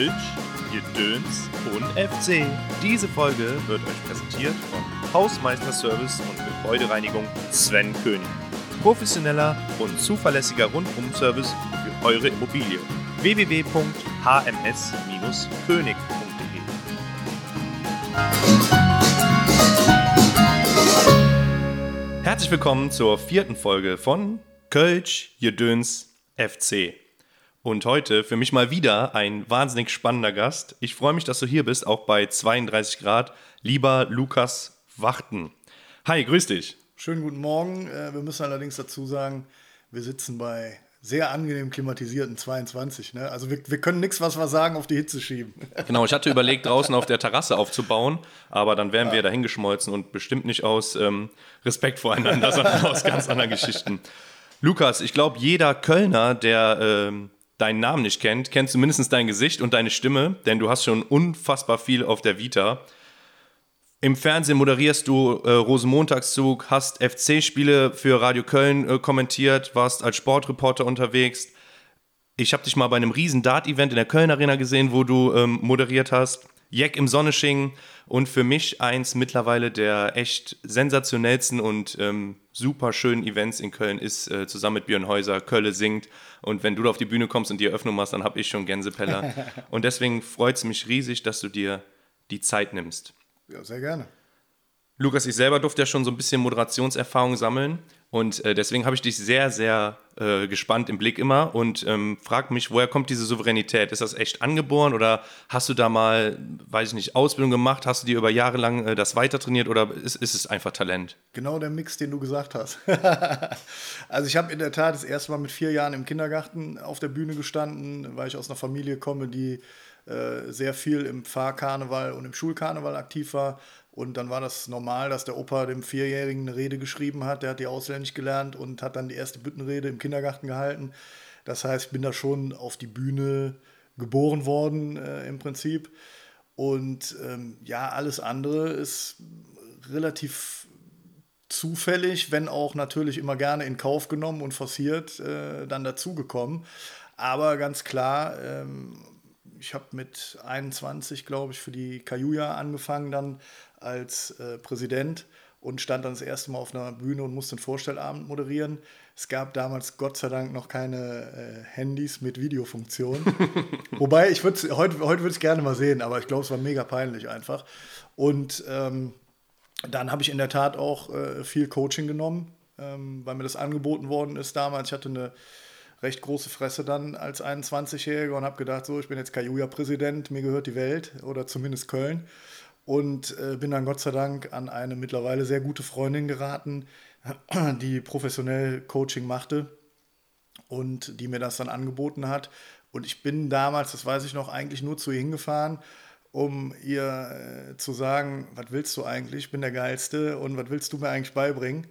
Kölsch, Gedöns und FC. Diese Folge wird euch präsentiert von Hausmeister Service und Gebäudereinigung Sven König. Professioneller und zuverlässiger Rundum-Service für eure Immobilie. www.hms-könig.de Herzlich willkommen zur vierten Folge von Kölsch, Gedöns, FC. Und heute für mich mal wieder ein wahnsinnig spannender Gast. Ich freue mich, dass du hier bist, auch bei 32 Grad. Lieber Lukas Wachten. Hi, grüß dich. Schönen guten Morgen. Äh, wir müssen allerdings dazu sagen, wir sitzen bei sehr angenehm klimatisierten 22. Ne? Also wir, wir können nichts, was wir sagen, auf die Hitze schieben. Genau, ich hatte überlegt, draußen auf der Terrasse aufzubauen, aber dann wären ja. wir dahingeschmolzen und bestimmt nicht aus ähm, Respekt voreinander, sondern aus ganz anderen Geschichten. Lukas, ich glaube, jeder Kölner, der ähm, deinen Namen nicht kennt, kennt zumindest dein Gesicht und deine Stimme, denn du hast schon unfassbar viel auf der Vita. Im Fernsehen moderierst du äh, Rosenmontagszug, hast FC-Spiele für Radio Köln äh, kommentiert, warst als Sportreporter unterwegs. Ich habe dich mal bei einem riesen Dart-Event in der Köln Arena gesehen, wo du ähm, moderiert hast. Jack im Sonnesching und für mich eins mittlerweile der echt sensationellsten und ähm, super schönen Events in Köln ist äh, zusammen mit Björn Häuser Kölle singt und wenn du da auf die Bühne kommst und die Eröffnung machst, dann habe ich schon Gänsepeller und deswegen freut es mich riesig, dass du dir die Zeit nimmst. Ja, sehr gerne. Lukas, ich selber durfte ja schon so ein bisschen Moderationserfahrung sammeln und äh, deswegen habe ich dich sehr, sehr äh, gespannt im Blick immer und ähm, frag mich, woher kommt diese Souveränität? Ist das echt angeboren oder hast du da mal, weiß ich nicht, Ausbildung gemacht? Hast du dir über Jahre lang äh, das weiter trainiert oder ist, ist es einfach Talent? Genau der Mix, den du gesagt hast. also ich habe in der Tat das erste Mal mit vier Jahren im Kindergarten auf der Bühne gestanden, weil ich aus einer Familie komme, die äh, sehr viel im Pfarrkarneval und im Schulkarneval aktiv war und dann war das normal, dass der Opa dem Vierjährigen eine Rede geschrieben hat. Der hat die auswendig gelernt und hat dann die erste Büttenrede im Kindergarten gehalten. Das heißt, ich bin da schon auf die Bühne geboren worden äh, im Prinzip. Und ähm, ja, alles andere ist relativ zufällig, wenn auch natürlich immer gerne in Kauf genommen und forciert äh, dann dazugekommen. Aber ganz klar, ähm, ich habe mit 21, glaube ich, für die Kajuja angefangen, dann als äh, Präsident und stand dann das erste Mal auf einer Bühne und musste einen Vorstellabend moderieren. Es gab damals Gott sei Dank noch keine äh, Handys mit Videofunktion. Wobei, ich würde heute, heute würde ich gerne mal sehen, aber ich glaube, es war mega peinlich einfach. Und ähm, dann habe ich in der Tat auch äh, viel Coaching genommen, ähm, weil mir das angeboten worden ist damals. Ich hatte eine recht große Fresse dann als 21-Jähriger und habe gedacht, so, ich bin jetzt Kajuja-Präsident, mir gehört die Welt oder zumindest Köln und äh, bin dann Gott sei Dank an eine mittlerweile sehr gute Freundin geraten, die professionell Coaching machte und die mir das dann angeboten hat. Und ich bin damals, das weiß ich noch, eigentlich nur zu ihr hingefahren, um ihr äh, zu sagen, was willst du eigentlich? Ich bin der Geilste und was willst du mir eigentlich beibringen?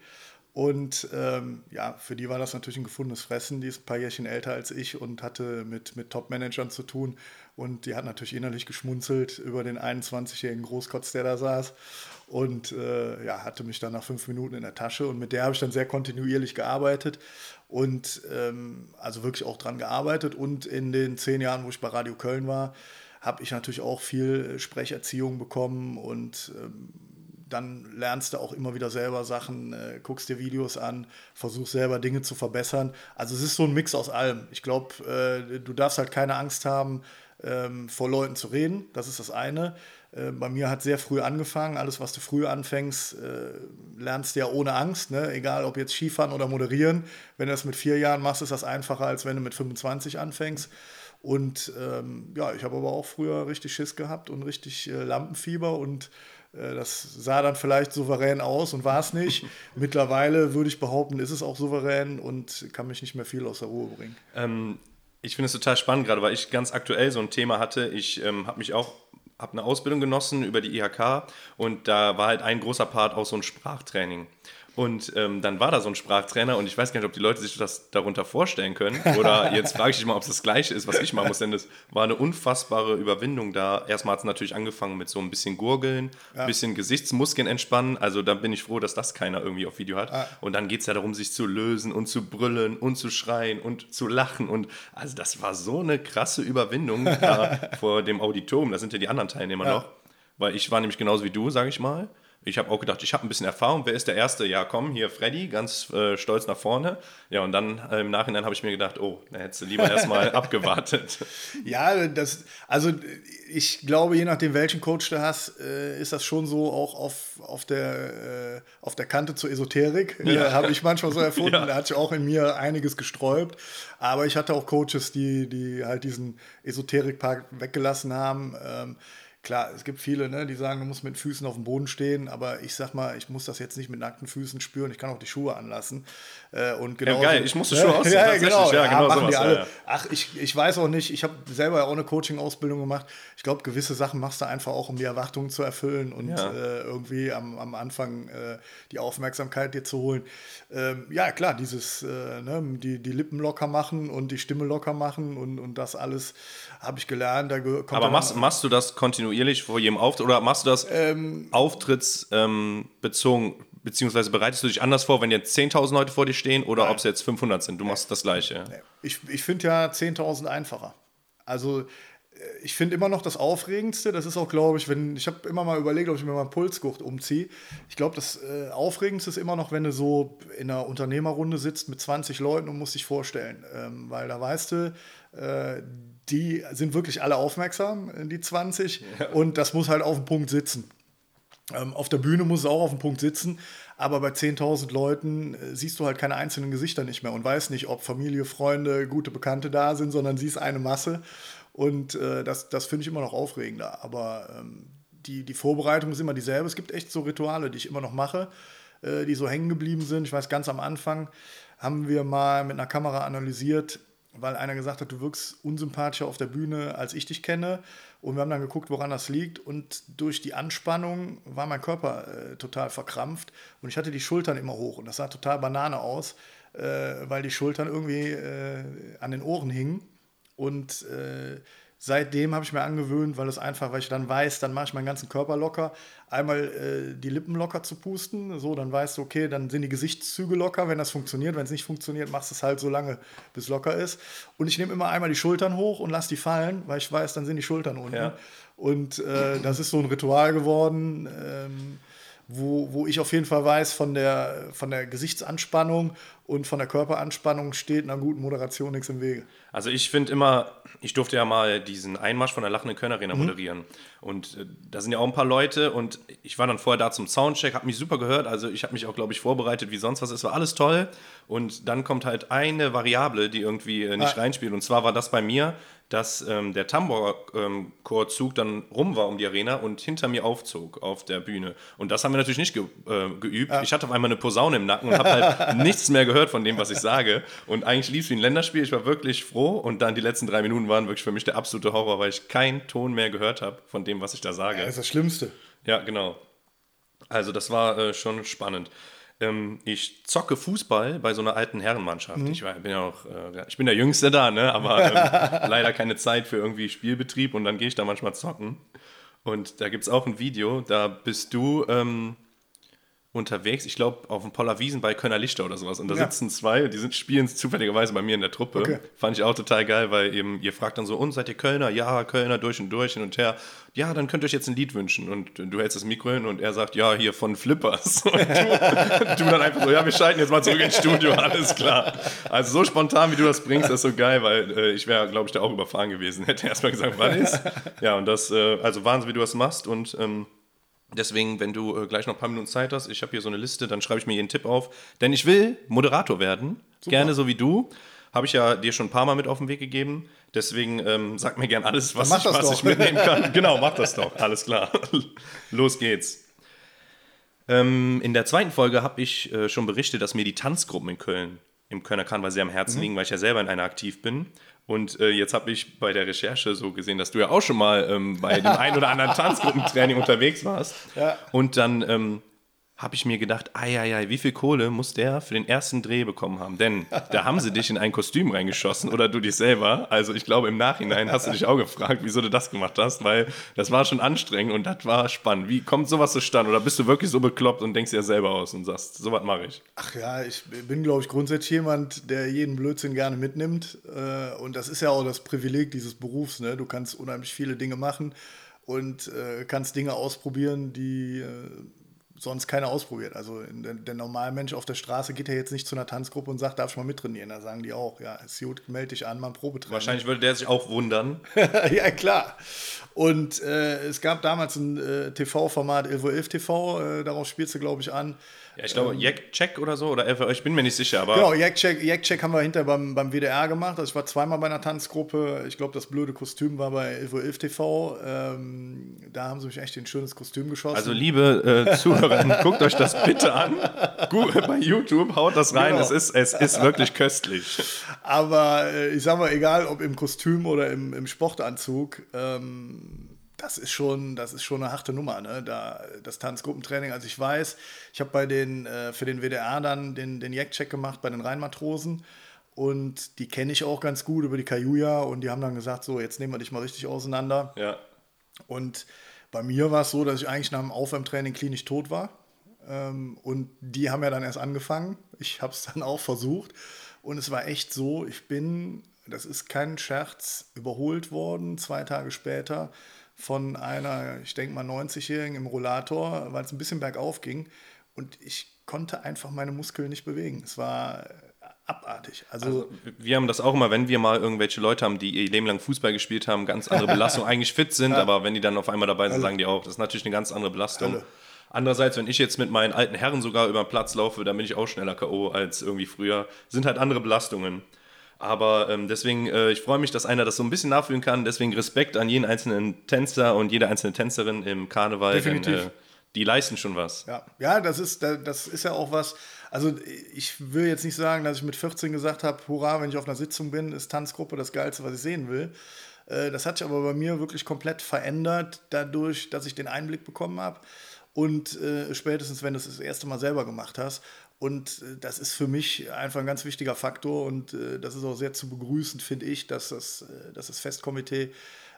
Und ähm, ja, für die war das natürlich ein gefundenes Fressen. Die ist ein paar Jährchen älter als ich und hatte mit, mit Top-Managern zu tun. Und die hat natürlich innerlich geschmunzelt über den 21-jährigen Großkotz, der da saß. Und äh, ja, hatte mich dann nach fünf Minuten in der Tasche. Und mit der habe ich dann sehr kontinuierlich gearbeitet. Und ähm, also wirklich auch dran gearbeitet. Und in den zehn Jahren, wo ich bei Radio Köln war, habe ich natürlich auch viel Sprecherziehung bekommen und ähm, dann lernst du auch immer wieder selber Sachen, äh, guckst dir Videos an, versuchst selber Dinge zu verbessern. Also es ist so ein Mix aus allem. Ich glaube, äh, du darfst halt keine Angst haben, ähm, vor Leuten zu reden. Das ist das eine. Äh, bei mir hat sehr früh angefangen. Alles, was du früh anfängst, äh, lernst du ja ohne Angst. Ne? Egal, ob jetzt Skifahren oder moderieren. Wenn du das mit vier Jahren machst, ist das einfacher, als wenn du mit 25 anfängst. Und ähm, ja, ich habe aber auch früher richtig Schiss gehabt und richtig äh, Lampenfieber und das sah dann vielleicht souverän aus und war es nicht. Mittlerweile würde ich behaupten, ist es auch souverän und kann mich nicht mehr viel aus der Ruhe bringen. Ähm, ich finde es total spannend gerade, weil ich ganz aktuell so ein Thema hatte. Ich ähm, habe mich auch habe eine Ausbildung genossen über die IHK und da war halt ein großer Part auch so ein Sprachtraining. Und ähm, dann war da so ein Sprachtrainer und ich weiß gar nicht, ob die Leute sich das darunter vorstellen können. Oder jetzt frage ich dich mal, ob es das Gleiche ist, was ich machen muss. Denn das war eine unfassbare Überwindung da. Erstmal hat es natürlich angefangen mit so ein bisschen Gurgeln, ein ja. bisschen Gesichtsmuskeln entspannen. Also da bin ich froh, dass das keiner irgendwie auf Video hat. Ja. Und dann geht es ja darum, sich zu lösen und zu brüllen und zu schreien und zu lachen. Und also das war so eine krasse Überwindung da vor dem Auditorium. Da sind ja die anderen Teilnehmer ja. noch. Weil ich war nämlich genauso wie du, sage ich mal. Ich habe auch gedacht, ich habe ein bisschen Erfahrung. Wer ist der Erste? Ja, komm, hier Freddy, ganz äh, stolz nach vorne. Ja, und dann äh, im Nachhinein habe ich mir gedacht, oh, da hättest du lieber erstmal abgewartet. Ja, das, also ich glaube, je nachdem, welchen Coach du hast, äh, ist das schon so auch auf, auf, der, äh, auf der Kante zur Esoterik. Ja. Äh, habe ich manchmal so erfunden. Ja. Da hat sich auch in mir einiges gesträubt. Aber ich hatte auch Coaches, die, die halt diesen Esoterik-Part weggelassen haben. Ähm, Klar, es gibt viele, ne, die sagen, du musst mit Füßen auf dem Boden stehen, aber ich sag mal, ich muss das jetzt nicht mit nackten Füßen spüren, ich kann auch die Schuhe anlassen. Äh, und genau ja, geil, ich muss die Schuhe ausziehen. Ja, genau, ja, genau machen sowas, alle. Ja, Ach, ich, ich weiß auch nicht, ich habe selber auch eine Coaching-Ausbildung gemacht. Ich glaube, gewisse Sachen machst du einfach auch, um die Erwartungen zu erfüllen und äh, irgendwie am, am Anfang äh, die Aufmerksamkeit dir zu holen. Ähm, ja, klar, dieses, äh, ne, die, die Lippen locker machen und die Stimme locker machen und, und das alles habe ich gelernt. aber machst, machst du das kontinuierlich vor jedem Auftritt oder machst du das ähm, auftrittsbezogen, ähm, beziehungsweise bereitest du dich anders vor, wenn jetzt 10.000 Leute vor dir stehen oder ob es jetzt 500 sind? Du machst das Gleiche. Ich, ich finde ja 10.000 einfacher. Also ich finde immer noch das Aufregendste, das ist auch, glaube ich, wenn, ich habe immer mal überlegt, ob ich mir mal einen Pulsgurt umziehe. Ich glaube, das äh, Aufregendste ist immer noch, wenn du so in einer Unternehmerrunde sitzt mit 20 Leuten und musst dich vorstellen. Ähm, weil da weißt du, äh, die sind wirklich alle aufmerksam, äh, die 20, ja. und das muss halt auf dem Punkt sitzen. Ähm, auf der Bühne muss es auch auf dem Punkt sitzen, aber bei 10.000 Leuten äh, siehst du halt keine einzelnen Gesichter nicht mehr und weißt nicht, ob Familie, Freunde, gute Bekannte da sind, sondern siehst eine Masse. Und äh, das, das finde ich immer noch aufregender. Aber ähm, die, die Vorbereitung ist immer dieselbe. Es gibt echt so Rituale, die ich immer noch mache, äh, die so hängen geblieben sind. Ich weiß, ganz am Anfang haben wir mal mit einer Kamera analysiert, weil einer gesagt hat, du wirkst unsympathischer auf der Bühne, als ich dich kenne. Und wir haben dann geguckt, woran das liegt. Und durch die Anspannung war mein Körper äh, total verkrampft. Und ich hatte die Schultern immer hoch. Und das sah total Banane aus, äh, weil die Schultern irgendwie äh, an den Ohren hingen. Und äh, seitdem habe ich mir angewöhnt, weil es einfach, weil ich dann weiß, dann mache ich meinen ganzen Körper locker, einmal äh, die Lippen locker zu pusten, so, dann weißt du, okay, dann sind die Gesichtszüge locker, wenn das funktioniert. Wenn es nicht funktioniert, machst du es halt so lange, bis locker ist. Und ich nehme immer einmal die Schultern hoch und lasse die fallen, weil ich weiß, dann sind die Schultern unten. Ja. Und äh, das ist so ein Ritual geworden. Ähm, wo, wo ich auf jeden Fall weiß, von der, von der Gesichtsanspannung und von der Körperanspannung steht einer guten Moderation nichts im Wege. Also ich finde immer, ich durfte ja mal diesen Einmarsch von der Lachenden Köln Arena mhm. moderieren. Und äh, da sind ja auch ein paar Leute und ich war dann vorher da zum Soundcheck, habe mich super gehört. Also ich habe mich auch, glaube ich, vorbereitet wie sonst was. Es war alles toll. Und dann kommt halt eine Variable, die irgendwie äh, nicht ah. reinspielt. Und zwar war das bei mir, dass ähm, der Tambour-Chorzug dann rum war um die Arena und hinter mir aufzog auf der Bühne. Und das haben wir natürlich nicht ge äh, geübt. Ja. Ich hatte auf einmal eine Posaune im Nacken und habe halt nichts mehr gehört von dem, was ich sage. Und eigentlich lief es wie ein Länderspiel. Ich war wirklich froh. Und dann die letzten drei Minuten waren wirklich für mich der absolute Horror, weil ich keinen Ton mehr gehört habe von dem, was ich da sage. Ja, das ist das Schlimmste. Ja, genau. Also das war äh, schon spannend. Ähm, ich zocke Fußball bei so einer alten Herrenmannschaft. Mhm. Ich, war, bin ja auch, äh, ich bin der Jüngste da, ne? aber ähm, leider keine Zeit für irgendwie Spielbetrieb und dann gehe ich da manchmal zocken. Und da gibt es auch ein Video, da bist du ähm, unterwegs, ich glaube, auf dem Poller Wiesen bei Kölner Lichter oder sowas. Und da ja. sitzen zwei, die sind, spielen zufälligerweise bei mir in der Truppe. Okay. Fand ich auch total geil, weil eben, ihr fragt dann so, und seid ihr Kölner? Ja, Kölner, durch und durch, hin und her. Ja, dann könnt ihr euch jetzt ein Lied wünschen. Und du hältst das Mikro hin und er sagt, ja, hier von Flippers. Und du, du dann einfach so, ja, wir schalten jetzt mal zurück ins Studio, alles klar. Also so spontan, wie du das bringst, ist so geil, weil äh, ich wäre, glaube ich, da auch überfahren gewesen. Hätte erstmal gesagt, was ist? Ja, und das, äh, also Wahnsinn, wie du das machst und ähm, Deswegen, wenn du äh, gleich noch ein paar Minuten Zeit hast, ich habe hier so eine Liste, dann schreibe ich mir jeden Tipp auf. Denn ich will Moderator werden, Super. gerne so wie du. Habe ich ja dir schon ein paar Mal mit auf den Weg gegeben. Deswegen ähm, sag mir gern alles, was, ich, was ich, mitnehmen kann. genau, mach das doch. Alles klar. Los geht's. Ähm, in der zweiten Folge habe ich äh, schon berichtet, dass mir die Tanzgruppen in Köln im Kölner Karneval sehr am Herzen mhm. liegen, weil ich ja selber in einer aktiv bin. Und äh, jetzt habe ich bei der Recherche so gesehen, dass du ja auch schon mal ähm, bei dem ein oder anderen Tanzgruppentraining unterwegs warst. Ja. Und dann ähm, habe ich mir gedacht, ei, wie viel Kohle muss der für den ersten Dreh bekommen haben? Denn da haben sie dich in ein Kostüm reingeschossen oder du dich selber. Also ich glaube, im Nachhinein hast du dich auch gefragt, wieso du das gemacht hast, weil das war schon anstrengend und das war spannend. Wie kommt sowas zustande? Oder bist du wirklich so bekloppt und denkst dir selber aus und sagst, sowas mache ich? Ach ja, ich bin, glaube ich, grundsätzlich jemand, der jeden Blödsinn gerne mitnimmt. Äh, und das ist ja auch das Privileg dieses Berufs. Ne? Du kannst unheimlich viele Dinge machen und äh, kannst Dinge ausprobieren, die äh, sonst keiner ausprobiert. Also der, der normale Mensch auf der Straße geht ja jetzt nicht zu einer Tanzgruppe und sagt, darf ich mal mittrainieren? Da sagen die auch, ja, ist gut, melde dich an, mal Probetraining. Wahrscheinlich würde der sich auch wundern. ja, klar. Und äh, es gab damals ein äh, TV-Format, 11.11 TV, äh, darauf spielst du, glaube ich, an. Ja, ich glaube, ähm, Check oder so, oder ich bin mir nicht sicher, aber. Genau, Jack Check haben wir hinterher beim, beim WDR gemacht. Also ich war zweimal bei einer Tanzgruppe. Ich glaube, das blöde Kostüm war bei 11 TV. Ähm, da haben sie mich echt ein schönes Kostüm geschossen. Also, liebe äh, Zuhörer, guckt euch das bitte an. bei YouTube, haut das rein. Genau. Es, ist, es ist wirklich köstlich. Aber äh, ich sag mal, egal ob im Kostüm oder im, im Sportanzug, ähm, das ist schon, das ist schon eine harte Nummer, ne? Da, das Tanzgruppentraining. Also ich weiß, ich habe bei den, äh, für den WDR dann den, den Jack-Check gemacht bei den Rheinmatrosen. Und die kenne ich auch ganz gut über die Kajuja und die haben dann gesagt, so, jetzt nehmen wir dich mal richtig auseinander. Ja. Und bei mir war es so, dass ich eigentlich nach dem Aufwärmtraining klinisch tot war. Ähm, und die haben ja dann erst angefangen. Ich habe es dann auch versucht. Und es war echt so, ich bin, das ist kein Scherz, überholt worden, zwei Tage später von einer, ich denke mal, 90-Jährigen im Rollator, weil es ein bisschen bergauf ging. Und ich konnte einfach meine Muskeln nicht bewegen. Es war abartig. Also, also, wir haben das auch immer, wenn wir mal irgendwelche Leute haben, die ihr Leben lang Fußball gespielt haben, ganz andere Belastung, eigentlich fit sind, ja. aber wenn die dann auf einmal dabei sind, alle. sagen die auch, das ist natürlich eine ganz andere Belastung. Alle. Andererseits, wenn ich jetzt mit meinen alten Herren sogar über den Platz laufe, dann bin ich auch schneller K.O. als irgendwie früher. Sind halt andere Belastungen. Aber ähm, deswegen, äh, ich freue mich, dass einer das so ein bisschen nachfühlen kann. Deswegen Respekt an jeden einzelnen Tänzer und jede einzelne Tänzerin im Karneval. Definitiv. Denn, äh, die leisten schon was. Ja, ja das, ist, das ist ja auch was. Also ich will jetzt nicht sagen, dass ich mit 14 gesagt habe, hurra, wenn ich auf einer Sitzung bin, ist Tanzgruppe das Geilste, was ich sehen will. Äh, das hat sich aber bei mir wirklich komplett verändert, dadurch, dass ich den Einblick bekommen habe und äh, spätestens, wenn du es das erste Mal selber gemacht hast. Und äh, das ist für mich einfach ein ganz wichtiger Faktor und äh, das ist auch sehr zu begrüßen, finde ich, dass das, äh, dass das Festkomitee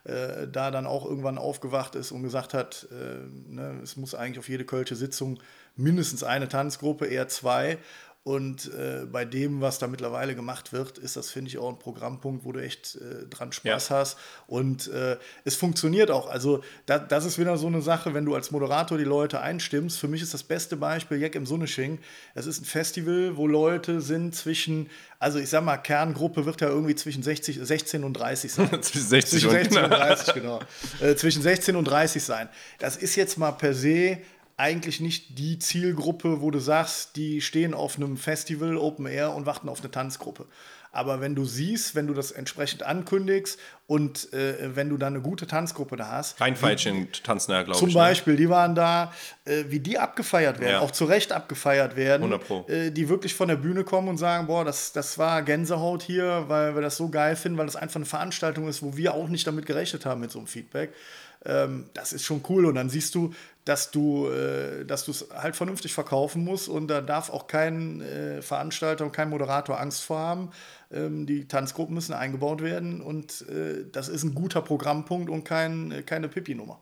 da dann auch irgendwann aufgewacht ist und gesagt hat, ne, es muss eigentlich auf jede kölsche Sitzung mindestens eine Tanzgruppe, eher zwei. Und äh, bei dem, was da mittlerweile gemacht wird, ist das, finde ich, auch ein Programmpunkt, wo du echt äh, dran Spaß ja. hast. Und äh, es funktioniert auch. Also, da, das ist wieder so eine Sache, wenn du als Moderator die Leute einstimmst. Für mich ist das beste Beispiel Jack im Sonnesching. Es ist ein Festival, wo Leute sind zwischen, also ich sag mal, Kerngruppe wird ja irgendwie zwischen 60, 16 und 30 sein. zwischen 60 zwischen 16 und 30, genau. Äh, zwischen 16 und 30 sein. Das ist jetzt mal per se eigentlich nicht die Zielgruppe, wo du sagst, die stehen auf einem Festival Open Air und warten auf eine Tanzgruppe. Aber wenn du siehst, wenn du das entsprechend ankündigst und äh, wenn du dann eine gute Tanzgruppe da hast. Rheinfeilchen tanzen ja, glaube ich. Zum ne? Beispiel, ne? die waren da, äh, wie die abgefeiert werden, ja. auch zu Recht abgefeiert werden. 100 Pro. Äh, die wirklich von der Bühne kommen und sagen: Boah, das, das war Gänsehaut hier, weil wir das so geil finden, weil das einfach eine Veranstaltung ist, wo wir auch nicht damit gerechnet haben mit so einem Feedback. Ähm, das ist schon cool. Und dann siehst du, dass du äh, es halt vernünftig verkaufen musst und da darf auch kein äh, Veranstalter und kein Moderator Angst vor haben. Ähm, die Tanzgruppen müssen eingebaut werden und äh, das ist ein guter Programmpunkt und kein, äh, keine Pipi-Nummer.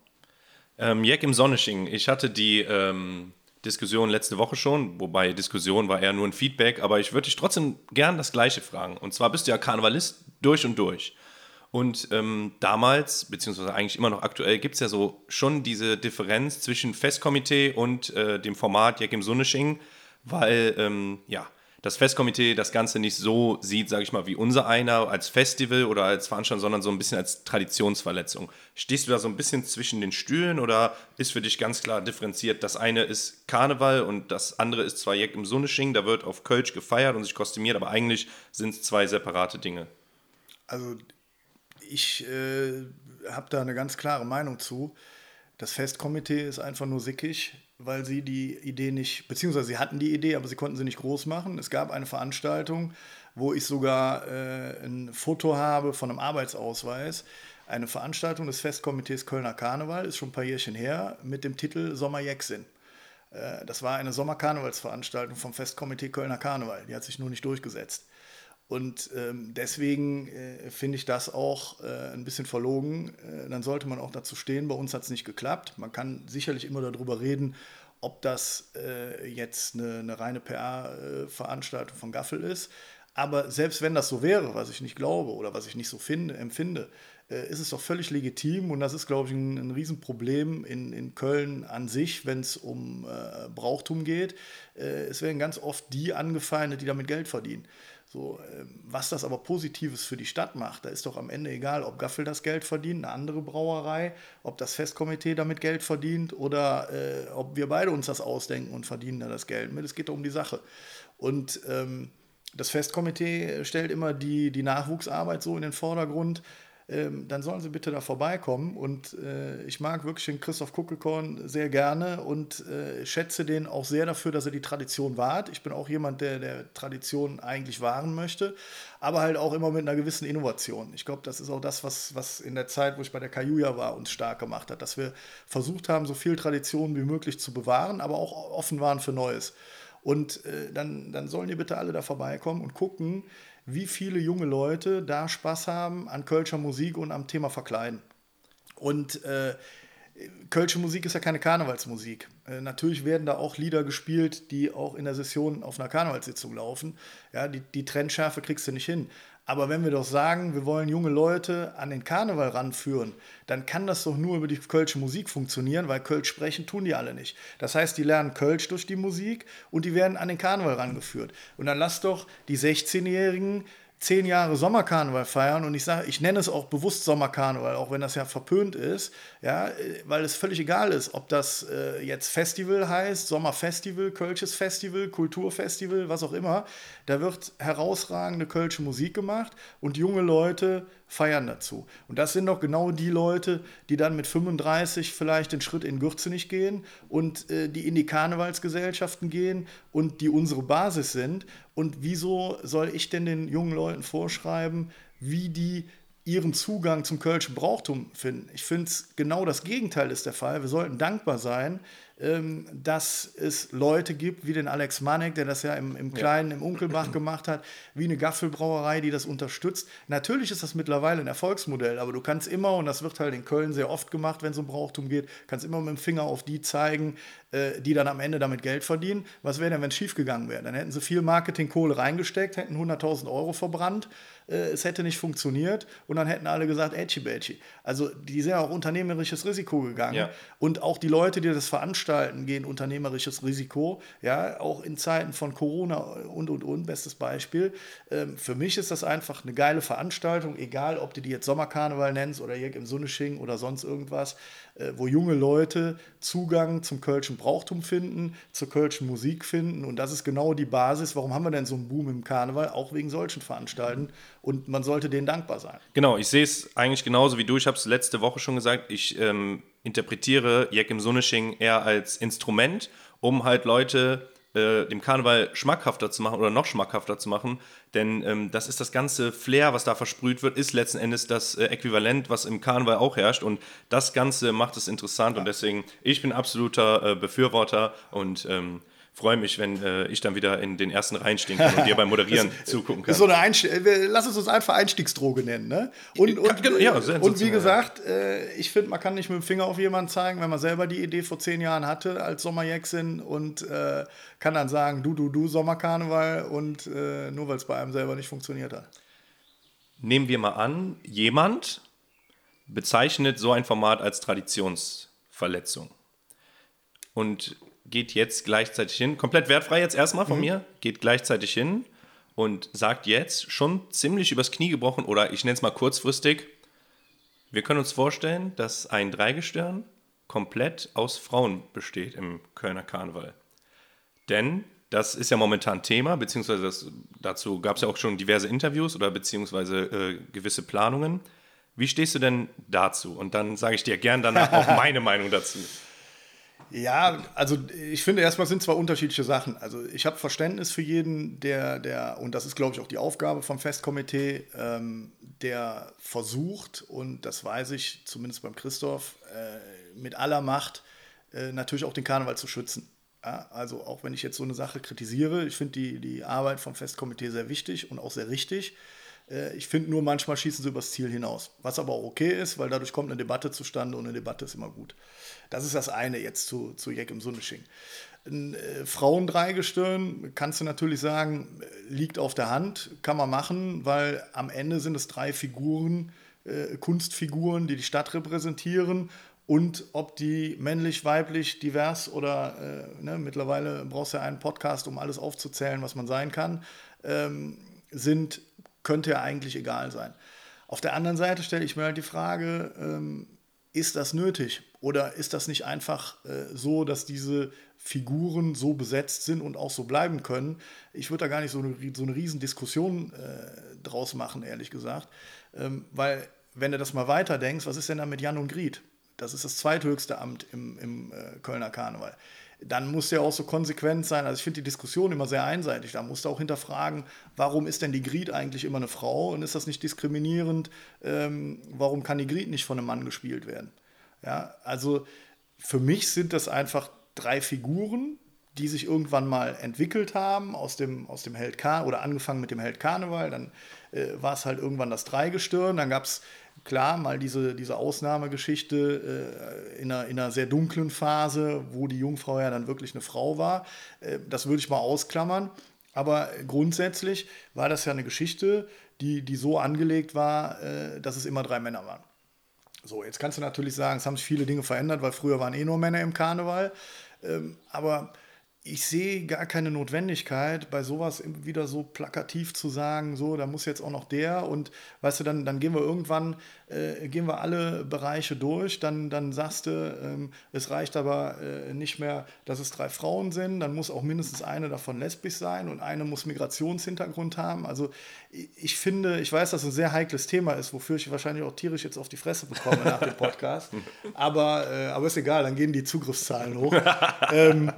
Ähm, Jack im Sonnesching, ich hatte die ähm, Diskussion letzte Woche schon, wobei Diskussion war eher nur ein Feedback, aber ich würde dich trotzdem gern das Gleiche fragen. Und zwar bist du ja Karnevalist durch und durch. Und ähm, damals, beziehungsweise eigentlich immer noch aktuell, gibt es ja so schon diese Differenz zwischen Festkomitee und äh, dem Format Jack im Sunnesching, weil ähm, ja, das Festkomitee das Ganze nicht so sieht, sage ich mal, wie unser einer als Festival oder als Veranstaltung, sondern so ein bisschen als Traditionsverletzung. Stehst du da so ein bisschen zwischen den Stühlen oder ist für dich ganz klar differenziert, das eine ist Karneval und das andere ist zwar Jack im Sunnesching, da wird auf Kölsch gefeiert und sich kostümiert, aber eigentlich sind es zwei separate Dinge. Also ich äh, habe da eine ganz klare Meinung zu. Das Festkomitee ist einfach nur sickig, weil sie die Idee nicht, beziehungsweise sie hatten die Idee, aber sie konnten sie nicht groß machen. Es gab eine Veranstaltung, wo ich sogar äh, ein Foto habe von einem Arbeitsausweis. Eine Veranstaltung des Festkomitees Kölner Karneval, ist schon ein paar Jährchen her, mit dem Titel Sommer Sommerjäcksinn. Äh, das war eine Sommerkarnevalsveranstaltung vom Festkomitee Kölner Karneval. Die hat sich nur nicht durchgesetzt. Und ähm, deswegen äh, finde ich das auch äh, ein bisschen verlogen. Äh, dann sollte man auch dazu stehen. Bei uns hat es nicht geklappt. Man kann sicherlich immer darüber reden, ob das äh, jetzt eine, eine reine PR-Veranstaltung von Gaffel ist. Aber selbst wenn das so wäre, was ich nicht glaube oder was ich nicht so finde, empfinde, äh, ist es doch völlig legitim und das ist, glaube ich, ein, ein Riesenproblem in, in Köln an sich, wenn es um äh, Brauchtum geht. Äh, es werden ganz oft die angefeindet, die damit Geld verdienen. So, ähm, was das aber Positives für die Stadt macht, da ist doch am Ende egal, ob Gaffel das Geld verdient, eine andere Brauerei, ob das Festkomitee damit Geld verdient oder äh, ob wir beide uns das ausdenken und verdienen da das Geld Es geht doch um die Sache. Und ähm, das Festkomitee stellt immer die, die Nachwuchsarbeit so in den Vordergrund ähm, dann sollen sie bitte da vorbeikommen. Und äh, ich mag wirklich den Christoph Kuckelkorn sehr gerne und äh, schätze den auch sehr dafür, dass er die Tradition wahrt. Ich bin auch jemand, der der Tradition eigentlich wahren möchte, aber halt auch immer mit einer gewissen Innovation. Ich glaube, das ist auch das, was, was in der Zeit, wo ich bei der Kajuja war, uns stark gemacht hat, dass wir versucht haben, so viel Tradition wie möglich zu bewahren, aber auch offen waren für Neues. Und äh, dann, dann sollen die bitte alle da vorbeikommen und gucken, wie viele junge Leute da Spaß haben an Kölscher Musik und am Thema Verkleiden. Und äh, Kölsche Musik ist ja keine Karnevalsmusik. Äh, natürlich werden da auch Lieder gespielt, die auch in der Session auf einer Karnevalssitzung laufen. Ja, die, die Trennschärfe kriegst du nicht hin. Aber wenn wir doch sagen, wir wollen junge Leute an den Karneval ranführen, dann kann das doch nur über die Kölsche Musik funktionieren, weil Kölsch sprechen tun die alle nicht. Das heißt, die lernen Kölsch durch die Musik und die werden an den Karneval rangeführt. Und dann lass doch die 16-Jährigen zehn Jahre Sommerkarneval feiern und ich sage, ich nenne es auch bewusst Sommerkarneval, auch wenn das ja verpönt ist, ja, weil es völlig egal ist, ob das äh, jetzt Festival heißt, Sommerfestival, Kölsches Festival, Kulturfestival, was auch immer. Da wird herausragende Kölsche Musik gemacht und junge Leute feiern dazu. Und das sind doch genau die Leute, die dann mit 35 vielleicht den Schritt in Gürze nicht gehen und äh, die in die Karnevalsgesellschaften gehen und die unsere Basis sind. Und wieso soll ich denn den jungen Leuten vorschreiben, wie die ihren Zugang zum Kölschen Brauchtum finden? Ich finde es genau das Gegenteil ist der Fall. Wir sollten dankbar sein, dass es Leute gibt, wie den Alex Manek, der das ja im, im Kleinen, ja. im Unkelbach gemacht hat, wie eine Gaffelbrauerei, die das unterstützt. Natürlich ist das mittlerweile ein Erfolgsmodell, aber du kannst immer, und das wird halt in Köln sehr oft gemacht, wenn es um Brauchtum geht, kannst immer mit dem Finger auf die zeigen, äh, die dann am Ende damit Geld verdienen. Was wäre denn, wenn es schiefgegangen wäre? Dann hätten sie viel Marketingkohle reingesteckt, hätten 100.000 Euro verbrannt, äh, es hätte nicht funktioniert und dann hätten alle gesagt, Ätschi Bätschi. Also die sind ja auch unternehmerisches Risiko gegangen. Ja. Und auch die Leute, die das veranstalten, gehen unternehmerisches Risiko. Ja, auch in Zeiten von Corona und und und, bestes Beispiel. Ähm, für mich ist das einfach eine geile Veranstaltung, egal ob du die jetzt Sommerkarneval nennst oder hier im Sunnesching oder sonst irgendwas, wo junge Leute Zugang zum Kölschen Brauchtum finden, zur Kölschen Musik finden. Und das ist genau die Basis. Warum haben wir denn so einen Boom im Karneval? Auch wegen solchen Veranstalten. Und man sollte denen dankbar sein. Genau, ich sehe es eigentlich genauso wie du. Ich habe es letzte Woche schon gesagt. Ich ähm, interpretiere Jack im Sunnesching eher als Instrument, um halt Leute äh, dem Karneval schmackhafter zu machen oder noch schmackhafter zu machen. Denn ähm, das ist das ganze Flair, was da versprüht wird, ist letzten Endes das äh, Äquivalent, was im Karneval auch herrscht. Und das Ganze macht es interessant. Ja. Und deswegen, ich bin absoluter äh, Befürworter und ähm, freue mich, wenn äh, ich dann wieder in den ersten Reihen stehen kann und dir beim Moderieren das, zugucken kann. So eine äh, Lass es uns einfach Einstiegsdroge nennen. Ne? Und, und, genau, ja, und wie gesagt, äh, ich finde, man kann nicht mit dem Finger auf jemanden zeigen, wenn man selber die Idee vor zehn Jahren hatte als Sommerjäcksin und äh, kann dann sagen, du, du, du, Sommerkarneval und äh, nur weil es bei einem selber nicht funktioniert hat. Nehmen wir mal an, jemand bezeichnet so ein Format als Traditionsverletzung. Und geht jetzt gleichzeitig hin, komplett wertfrei jetzt erstmal von mhm. mir, geht gleichzeitig hin und sagt jetzt schon ziemlich übers Knie gebrochen oder ich nenne es mal kurzfristig, wir können uns vorstellen, dass ein Dreigestirn komplett aus Frauen besteht im Kölner Karneval. Denn das ist ja momentan Thema, beziehungsweise das, dazu gab es ja auch schon diverse Interviews oder beziehungsweise äh, gewisse Planungen. Wie stehst du denn dazu? Und dann sage ich dir gern danach auch meine Meinung dazu. Ja, also ich finde erstmal sind zwei unterschiedliche Sachen. Also ich habe Verständnis für jeden, der, der, und das ist, glaube ich, auch die Aufgabe vom Festkomitee, ähm, der versucht, und das weiß ich zumindest beim Christoph, äh, mit aller Macht äh, natürlich auch den Karneval zu schützen. Ja, also auch wenn ich jetzt so eine Sache kritisiere, ich finde die, die Arbeit vom Festkomitee sehr wichtig und auch sehr richtig. Äh, ich finde nur, manchmal schießen sie übers Ziel hinaus. Was aber auch okay ist, weil dadurch kommt eine Debatte zustande und eine Debatte ist immer gut. Das ist das eine jetzt zu, zu Jack im Sunnesching. Ein äh, Frauendreigestirn kannst du natürlich sagen, liegt auf der Hand, kann man machen, weil am Ende sind es drei Figuren, äh, Kunstfiguren, die die Stadt repräsentieren und ob die männlich, weiblich, divers oder äh, ne, mittlerweile brauchst du ja einen Podcast, um alles aufzuzählen, was man sein kann, ähm, sind, könnte ja eigentlich egal sein. Auf der anderen Seite stelle ich mir halt die Frage, ähm, ist das nötig? Oder ist das nicht einfach äh, so, dass diese Figuren so besetzt sind und auch so bleiben können? Ich würde da gar nicht so eine, so eine Riesendiskussion äh, draus machen, ehrlich gesagt. Ähm, weil, wenn du das mal weiterdenkst, was ist denn da mit Jan und Griet? Das ist das zweithöchste Amt im, im äh, Kölner Karneval. Dann muss der auch so konsequent sein. Also ich finde die Diskussion immer sehr einseitig. Da musst du auch hinterfragen, warum ist denn die Griet eigentlich immer eine Frau und ist das nicht diskriminierend? Ähm, warum kann die Griet nicht von einem Mann gespielt werden? Ja, also für mich sind das einfach drei Figuren, die sich irgendwann mal entwickelt haben aus dem, aus dem Held Karneval oder angefangen mit dem Held Karneval. Dann äh, war es halt irgendwann das Dreigestirn. Dann gab es klar mal diese, diese Ausnahmegeschichte äh, in, einer, in einer sehr dunklen Phase, wo die Jungfrau ja dann wirklich eine Frau war. Äh, das würde ich mal ausklammern. Aber grundsätzlich war das ja eine Geschichte, die, die so angelegt war, äh, dass es immer drei Männer waren. So, jetzt kannst du natürlich sagen, es haben sich viele Dinge verändert, weil früher waren eh nur Männer im Karneval. Ähm, aber ich sehe gar keine Notwendigkeit, bei sowas wieder so plakativ zu sagen, so, da muss jetzt auch noch der und weißt du, dann, dann gehen wir irgendwann, äh, gehen wir alle Bereiche durch, dann, dann sagst du, ähm, es reicht aber äh, nicht mehr, dass es drei Frauen sind, dann muss auch mindestens eine davon lesbisch sein und eine muss Migrationshintergrund haben. Also ich finde, ich weiß, dass es ein sehr heikles Thema ist, wofür ich wahrscheinlich auch tierisch jetzt auf die Fresse bekomme nach dem Podcast, aber, äh, aber ist egal, dann gehen die Zugriffszahlen hoch. ähm,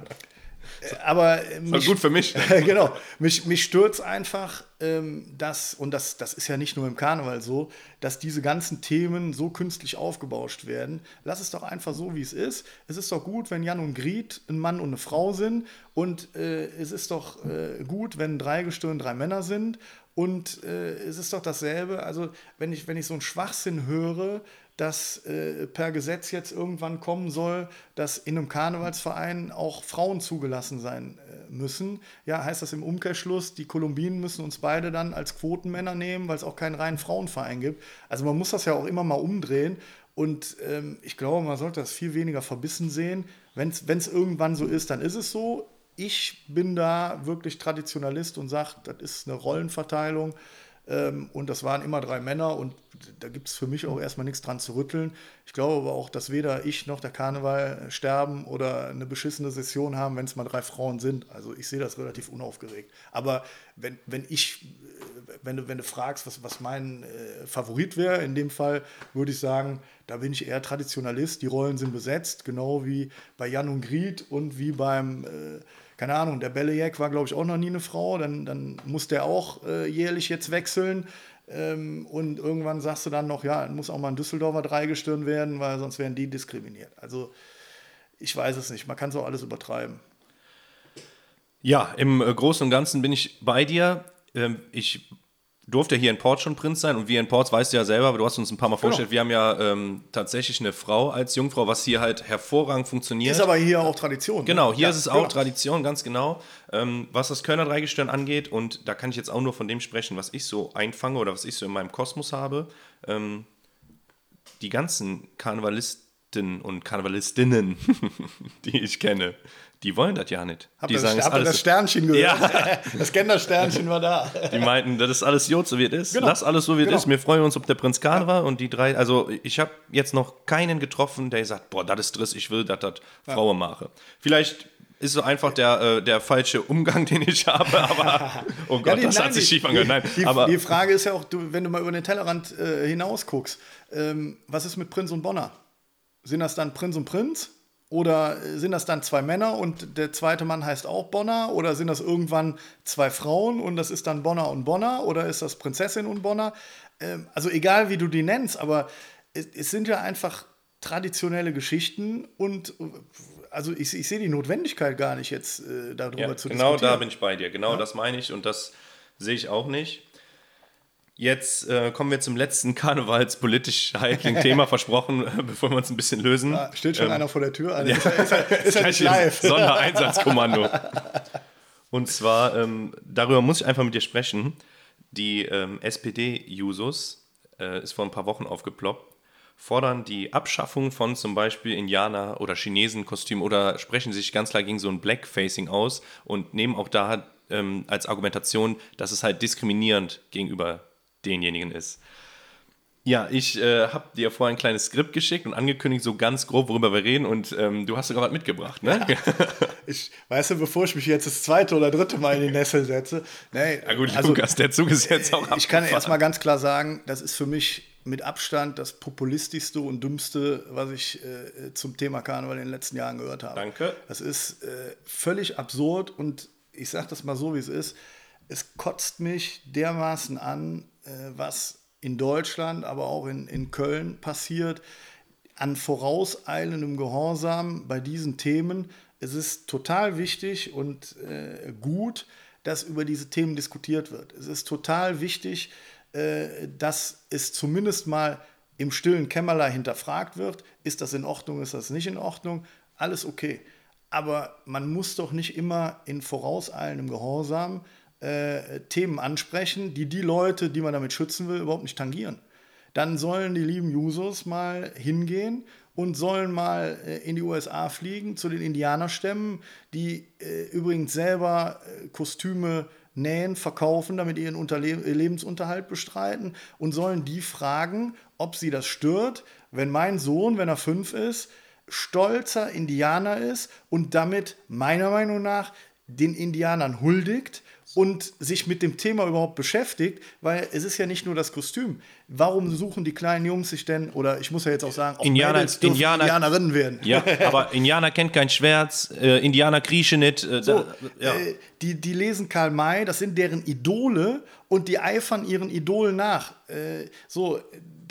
aber mich, gut für mich. genau, mich, mich stört einfach, ähm, dass, und das, das ist ja nicht nur im Karneval so, dass diese ganzen Themen so künstlich aufgebauscht werden. Lass es doch einfach so, wie es ist. Es ist doch gut, wenn Jan und Griet ein Mann und eine Frau sind. Und äh, es ist doch äh, gut, wenn drei Gestirn drei Männer sind. Und äh, es ist doch dasselbe. Also, wenn ich, wenn ich so einen Schwachsinn höre, dass äh, per Gesetz jetzt irgendwann kommen soll, dass in einem Karnevalsverein auch Frauen zugelassen sein äh, müssen. Ja, heißt das im Umkehrschluss, die Kolumbinen müssen uns beide dann als Quotenmänner nehmen, weil es auch keinen reinen Frauenverein gibt. Also man muss das ja auch immer mal umdrehen. Und ähm, ich glaube, man sollte das viel weniger verbissen sehen. Wenn es irgendwann so ist, dann ist es so. Ich bin da wirklich Traditionalist und sage, das ist eine Rollenverteilung. Ähm, und das waren immer drei Männer und da gibt es für mich auch erstmal nichts dran zu rütteln. Ich glaube aber auch, dass weder ich noch der Karneval sterben oder eine beschissene Session haben, wenn es mal drei Frauen sind. Also ich sehe das relativ unaufgeregt. Aber wenn, wenn ich, äh, wenn du, wenn du fragst, was, was mein äh, Favorit wäre, in dem Fall würde ich sagen, da bin ich eher Traditionalist. Die Rollen sind besetzt, genau wie bei Jan und Griet und wie beim äh, keine Ahnung, der Bellejek war, glaube ich, auch noch nie eine Frau, dann, dann muss der auch äh, jährlich jetzt wechseln. Ähm, und irgendwann sagst du dann noch, ja, muss auch mal ein Düsseldorfer Dreigestirn werden, weil sonst werden die diskriminiert. Also ich weiß es nicht, man kann so alles übertreiben. Ja, im äh, Großen und Ganzen bin ich bei dir. Ähm, ich durfte hier in Port schon Prinz sein und wir in Ports weißt du ja selber, aber du hast uns ein paar Mal genau. vorgestellt, wir haben ja ähm, tatsächlich eine Frau als Jungfrau, was hier halt hervorragend funktioniert. Ist aber hier auch Tradition. Ne? Genau, hier ja, ist es auch genau. Tradition, ganz genau. Ähm, was das Kölner Dreigestirn angeht und da kann ich jetzt auch nur von dem sprechen, was ich so einfange oder was ich so in meinem Kosmos habe. Ähm, die ganzen Karnevalisten und Karnevalistinnen, die ich kenne, die wollen das ja nicht. Hab die das, sagen, habt ihr das Sternchen gehört? Ja. Das Gendersternchen war da. Die meinten, das ist alles Jod, so wie es ist. Genau. Lass alles so, wie es genau. ist. Wir freuen uns, ob der Prinz Karl ja. war und die drei. Also, ich habe jetzt noch keinen getroffen, der sagt: Boah, das ist Driss, ich will, dass das ja. Frauen mache. Vielleicht ist so einfach der, äh, der falsche Umgang, den ich habe, aber oh Gott, ja, die, das nein, hat sich schief angehört. Nein, die, aber die Frage ist ja auch, du, wenn du mal über den Tellerrand äh, hinaus guckst, ähm, was ist mit Prinz und Bonner? Sind das dann Prinz und Prinz? Oder sind das dann zwei Männer und der zweite Mann heißt auch Bonner? Oder sind das irgendwann zwei Frauen und das ist dann Bonner und Bonner? Oder ist das Prinzessin und Bonner? Ähm, also egal, wie du die nennst, aber es, es, sind ja einfach traditionelle Geschichten und also ich, ich sehe die Notwendigkeit gar nicht jetzt äh, darüber Ja, zu genau diskutieren. da bin ich bei dir. Genau das meine ich und das sehe ich auch nicht. Jetzt äh, kommen wir zum letzten karnevalspolitisch heiklen Thema versprochen, bevor wir uns ein bisschen lösen. Ah, steht schon Ähm, einer vor der Tür? Also ist, er, ist, er, ist er nicht Gleich live? Sondereinsatzkommando. Und zwar, ähm, darüber muss ich einfach mit dir sprechen. Die ähm, SPD-Jusos, äh, ist vor ein paar Wochen aufgeploppt, fordern die Abschaffung von zum Beispiel Indianer- oder Chinesenkostümen oder sprechen sich ganz klar gegen so ein Blackfacing aus und nehmen auch da ähm, als Argumentation, dass es halt diskriminierend gegenüber denjenigen ist. Ja, ich äh, habe dir vorher ein kleines Skript geschickt und angekündigt, so ganz grob, worüber wir reden. Und ähm, du hast sogar was mitgebracht, ne? Ich, weißt du, bevor ich mich jetzt das zweite oder dritte Mal in die Nessel setze, nee, Na gut, also, Lukas, der Zug ist jetzt auch ich kann abgefahren. erstmal ganz klar sagen, das ist für mich mit Abstand das populistischste und dümmste, was ich äh, zum Thema Karneval in den letzten Jahren gehört habe. Danke. Das ist äh, völlig absurd und ich sage das mal so, wie es ist. Es kotzt mich dermaßen an, was in Deutschland, aber auch in, in Köln passiert, an vorauseilendem Gehorsam bei diesen Themen. Es ist total wichtig und äh, gut, dass über diese Themen diskutiert wird. Es ist total wichtig, äh, dass es zumindest mal im stillen Kämmerlein hinterfragt wird. Ist das in Ordnung, ist das nicht in Ordnung? Alles okay. Aber man muss doch nicht immer in vorauseilendem Gehorsam äh, Themen ansprechen, die die Leute, die man damit schützen will, überhaupt nicht tangieren. Dann sollen die lieben Jusos mal hingehen und sollen mal äh, in die USA fliegen zu den Indianerstämmen, die äh, übrigens selber äh, Kostüme nähen, verkaufen, damit ihren Unterle ihr Lebensunterhalt bestreiten und sollen die fragen, ob sie das stört, wenn mein Sohn, wenn er fünf ist, stolzer Indianer ist und damit meiner Meinung nach den Indianern huldigt und sich mit dem Thema überhaupt beschäftigt, weil es ist ja nicht nur das Kostüm. Warum suchen die kleinen Jungs sich denn, oder ich muss ja jetzt auch sagen, auch Indianer- Mädels dürfen Indianer- Indianerinnen werden. Ja, aber Indianer kennt kein Schwert, äh, Indianer kriechen nicht. Äh, So, ja. äh, die, die lesen Karl May, das sind deren Idole und die eifern ihren Idolen nach. Äh, so,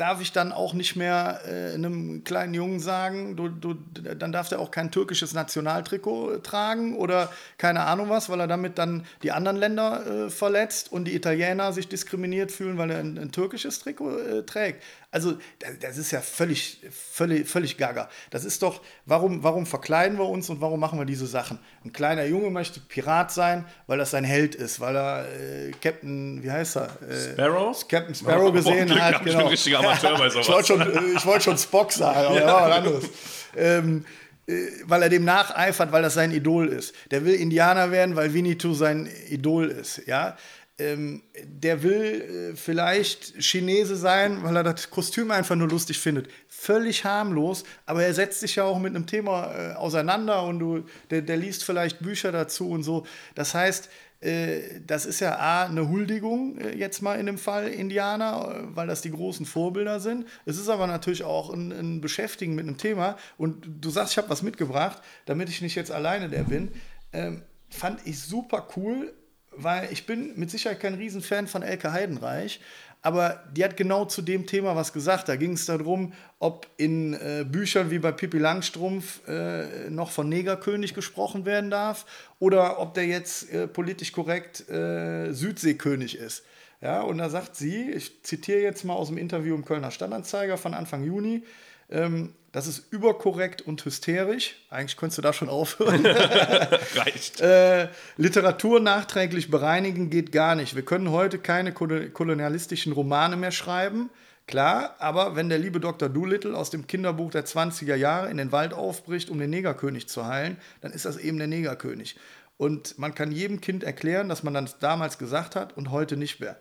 darf ich dann auch nicht mehr äh, einem kleinen Jungen sagen, du, du, dann darf der auch kein türkisches Nationaltrikot tragen oder keine Ahnung was, weil er damit dann die anderen Länder äh, verletzt und die Italiener sich diskriminiert fühlen, weil er ein, ein türkisches Trikot äh, trägt. Also das, ist ja völlig, völlig, völlig gaga. Das ist doch, warum, warum verkleiden wir uns und warum machen wir diese Sachen? Ein kleiner Junge möchte Pirat sein, weil das sein Held ist, weil er äh, Captain, wie heißt er? Äh, Sparrow? Captain Sparrow Oh, gesehen Glück hat. gehabt, ich sowas. Ich wollte schon, äh, ich wollte schon Spock sagen, aber ja. was anderes. Ähm, äh, weil er dem nacheifert, weil das sein Idol ist. Der will Indianer werden, weil Winnetou sein Idol ist. Ja? Ähm, der will äh, vielleicht Chinese sein, weil er das Kostüm einfach nur lustig findet. Völlig harmlos, aber er setzt sich ja auch mit einem Thema äh, auseinander und du, der, der liest vielleicht Bücher dazu und so. Das heißt, äh, das ist ja A, eine Huldigung, äh, jetzt mal in dem Fall Indianer, äh, weil das die großen Vorbilder sind. Es ist aber natürlich auch ein, ein Beschäftigen mit einem Thema. Und du sagst, ich habe was mitgebracht, damit ich nicht jetzt alleine der bin. Ähm, fand ich super cool, weil ich bin mit Sicherheit kein Riesenfan von Elke Heidenreich, aber die hat genau zu dem Thema was gesagt. Da ging es darum, ob in äh, Büchern wie bei Pippi Langstrumpf äh, noch von Negerkönig gesprochen werden darf oder ob der jetzt äh, politisch korrekt äh, Südseekönig ist. Ja, und da sagt sie, ich zitiere jetzt mal aus dem Interview im Kölner Stadtanzeiger von Anfang Juni, ähm, das ist überkorrekt und hysterisch. Eigentlich könntest du da schon aufhören. Reicht. Äh, Literatur nachträglich bereinigen geht gar nicht. Wir können heute keine kolo- kolonialistischen Romane mehr schreiben. Klar, aber wenn der liebe Dr. Doolittle aus dem Kinderbuch der 20er Jahre in den Wald aufbricht, um den Negerkönig zu heilen, dann ist das eben der Negerkönig. Und man kann jedem Kind erklären, dass man das damals gesagt hat und heute nicht mehr.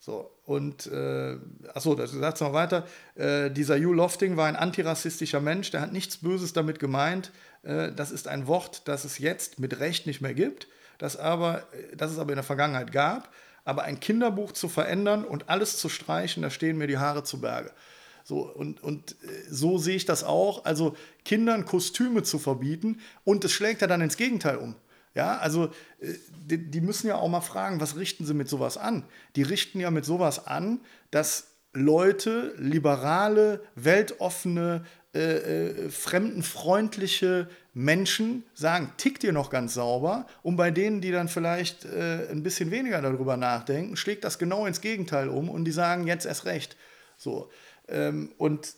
So, und, äh, achso, das sagt noch weiter. Äh, dieser Hugh Lofting war ein antirassistischer Mensch, der hat nichts Böses damit gemeint. Äh, das ist ein Wort, das es jetzt mit Recht nicht mehr gibt, das, aber, äh, das es aber in der Vergangenheit gab. Aber ein Kinderbuch zu verändern und alles zu streichen, da stehen mir die Haare zu Berge. So, und, und äh, so sehe ich das auch. Also Kindern Kostüme zu verbieten und es schlägt ja dann ins Gegenteil um. Ja, also äh, die, die müssen ja auch mal fragen, was richten sie mit sowas an? Die richten ja mit sowas an, dass Leute, liberale, weltoffene, äh, äh, fremdenfreundliche Menschen sagen, tickt ihr noch ganz sauber? Und bei denen, die dann vielleicht äh, ein bisschen weniger darüber nachdenken, schlägt das genau ins Gegenteil um und die sagen jetzt erst recht. So. Ähm, und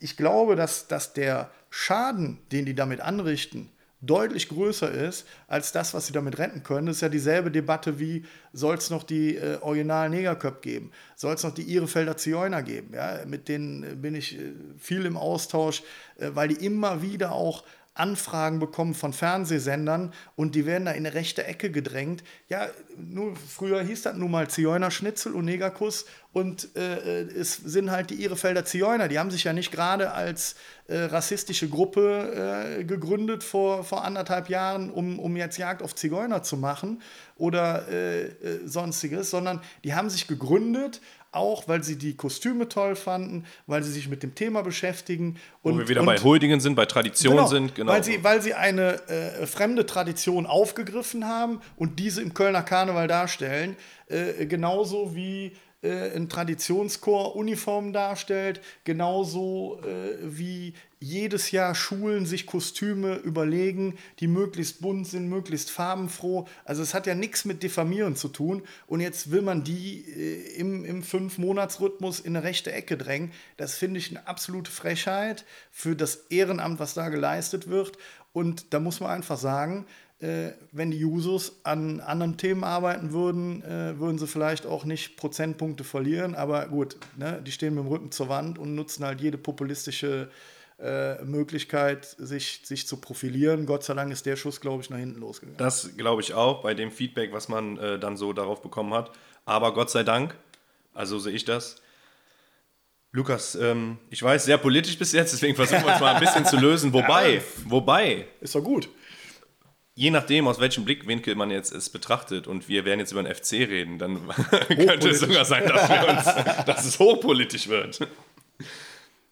ich glaube, dass, dass der Schaden, den die damit anrichten, deutlich größer ist als das, was sie damit retten können. Das ist ja dieselbe Debatte wie, soll es noch die äh, original Negerköp geben? Soll es noch die Ihrefelder Zioiner geben? Ja, mit denen äh, bin ich äh, viel im Austausch, äh, weil die immer wieder auch Anfragen bekommen von Fernsehsendern und die werden da in eine rechte Ecke gedrängt. Ja, nur früher hieß das nun mal Zigeunerschnitzel und Negerkuss und äh, es sind halt die Ihrefelder Zigeuner. Die haben sich ja nicht gerade als äh, rassistische Gruppe äh, gegründet vor, vor anderthalb Jahren, um, um jetzt Jagd auf Zigeuner zu machen oder äh, äh, sonstiges, sondern die haben sich gegründet, auch weil sie die Kostüme toll fanden, weil sie sich mit dem Thema beschäftigen. Und, Wo wir wieder und, bei Huldigen sind, bei Tradition genau, sind. Genau. Weil, sie, weil sie eine äh, fremde Tradition aufgegriffen haben und diese im Kölner Karneval darstellen. Äh, genauso wie äh, ein Traditionschor Uniformen darstellt, genauso äh, wie jedes Jahr Schulen sich Kostüme überlegen, die möglichst bunt sind, möglichst farbenfroh. Also es hat ja nichts mit Diffamieren zu tun. Und jetzt will man die äh, im, im Fünf-Monats-Rhythmus in eine rechte Ecke drängen. Das finde ich eine absolute Frechheit für das Ehrenamt, was da geleistet wird. Und da muss man einfach sagen, äh, wenn die Jusos an anderen Themen arbeiten würden, äh, würden sie vielleicht auch nicht Prozentpunkte verlieren. Aber gut, ne, die stehen mit dem Rücken zur Wand und nutzen halt jede populistische äh, Möglichkeit, sich, sich zu profilieren. Gott sei Dank ist der Schuss, glaube ich, nach hinten losgegangen. Das glaube ich auch, bei dem Feedback, was man äh, dann so darauf bekommen hat. Aber Gott sei Dank, also sehe ich das. Lukas, ähm, ich weiß, sehr politisch bis jetzt, deswegen versuchen wir es mal ein bisschen zu lösen. Wobei, wobei. Ist doch gut je nachdem, aus welchem Blickwinkel man jetzt es betrachtet, und wir werden jetzt über den FC reden, dann könnte es sogar sein, dass, wir uns, dass es hochpolitisch wird.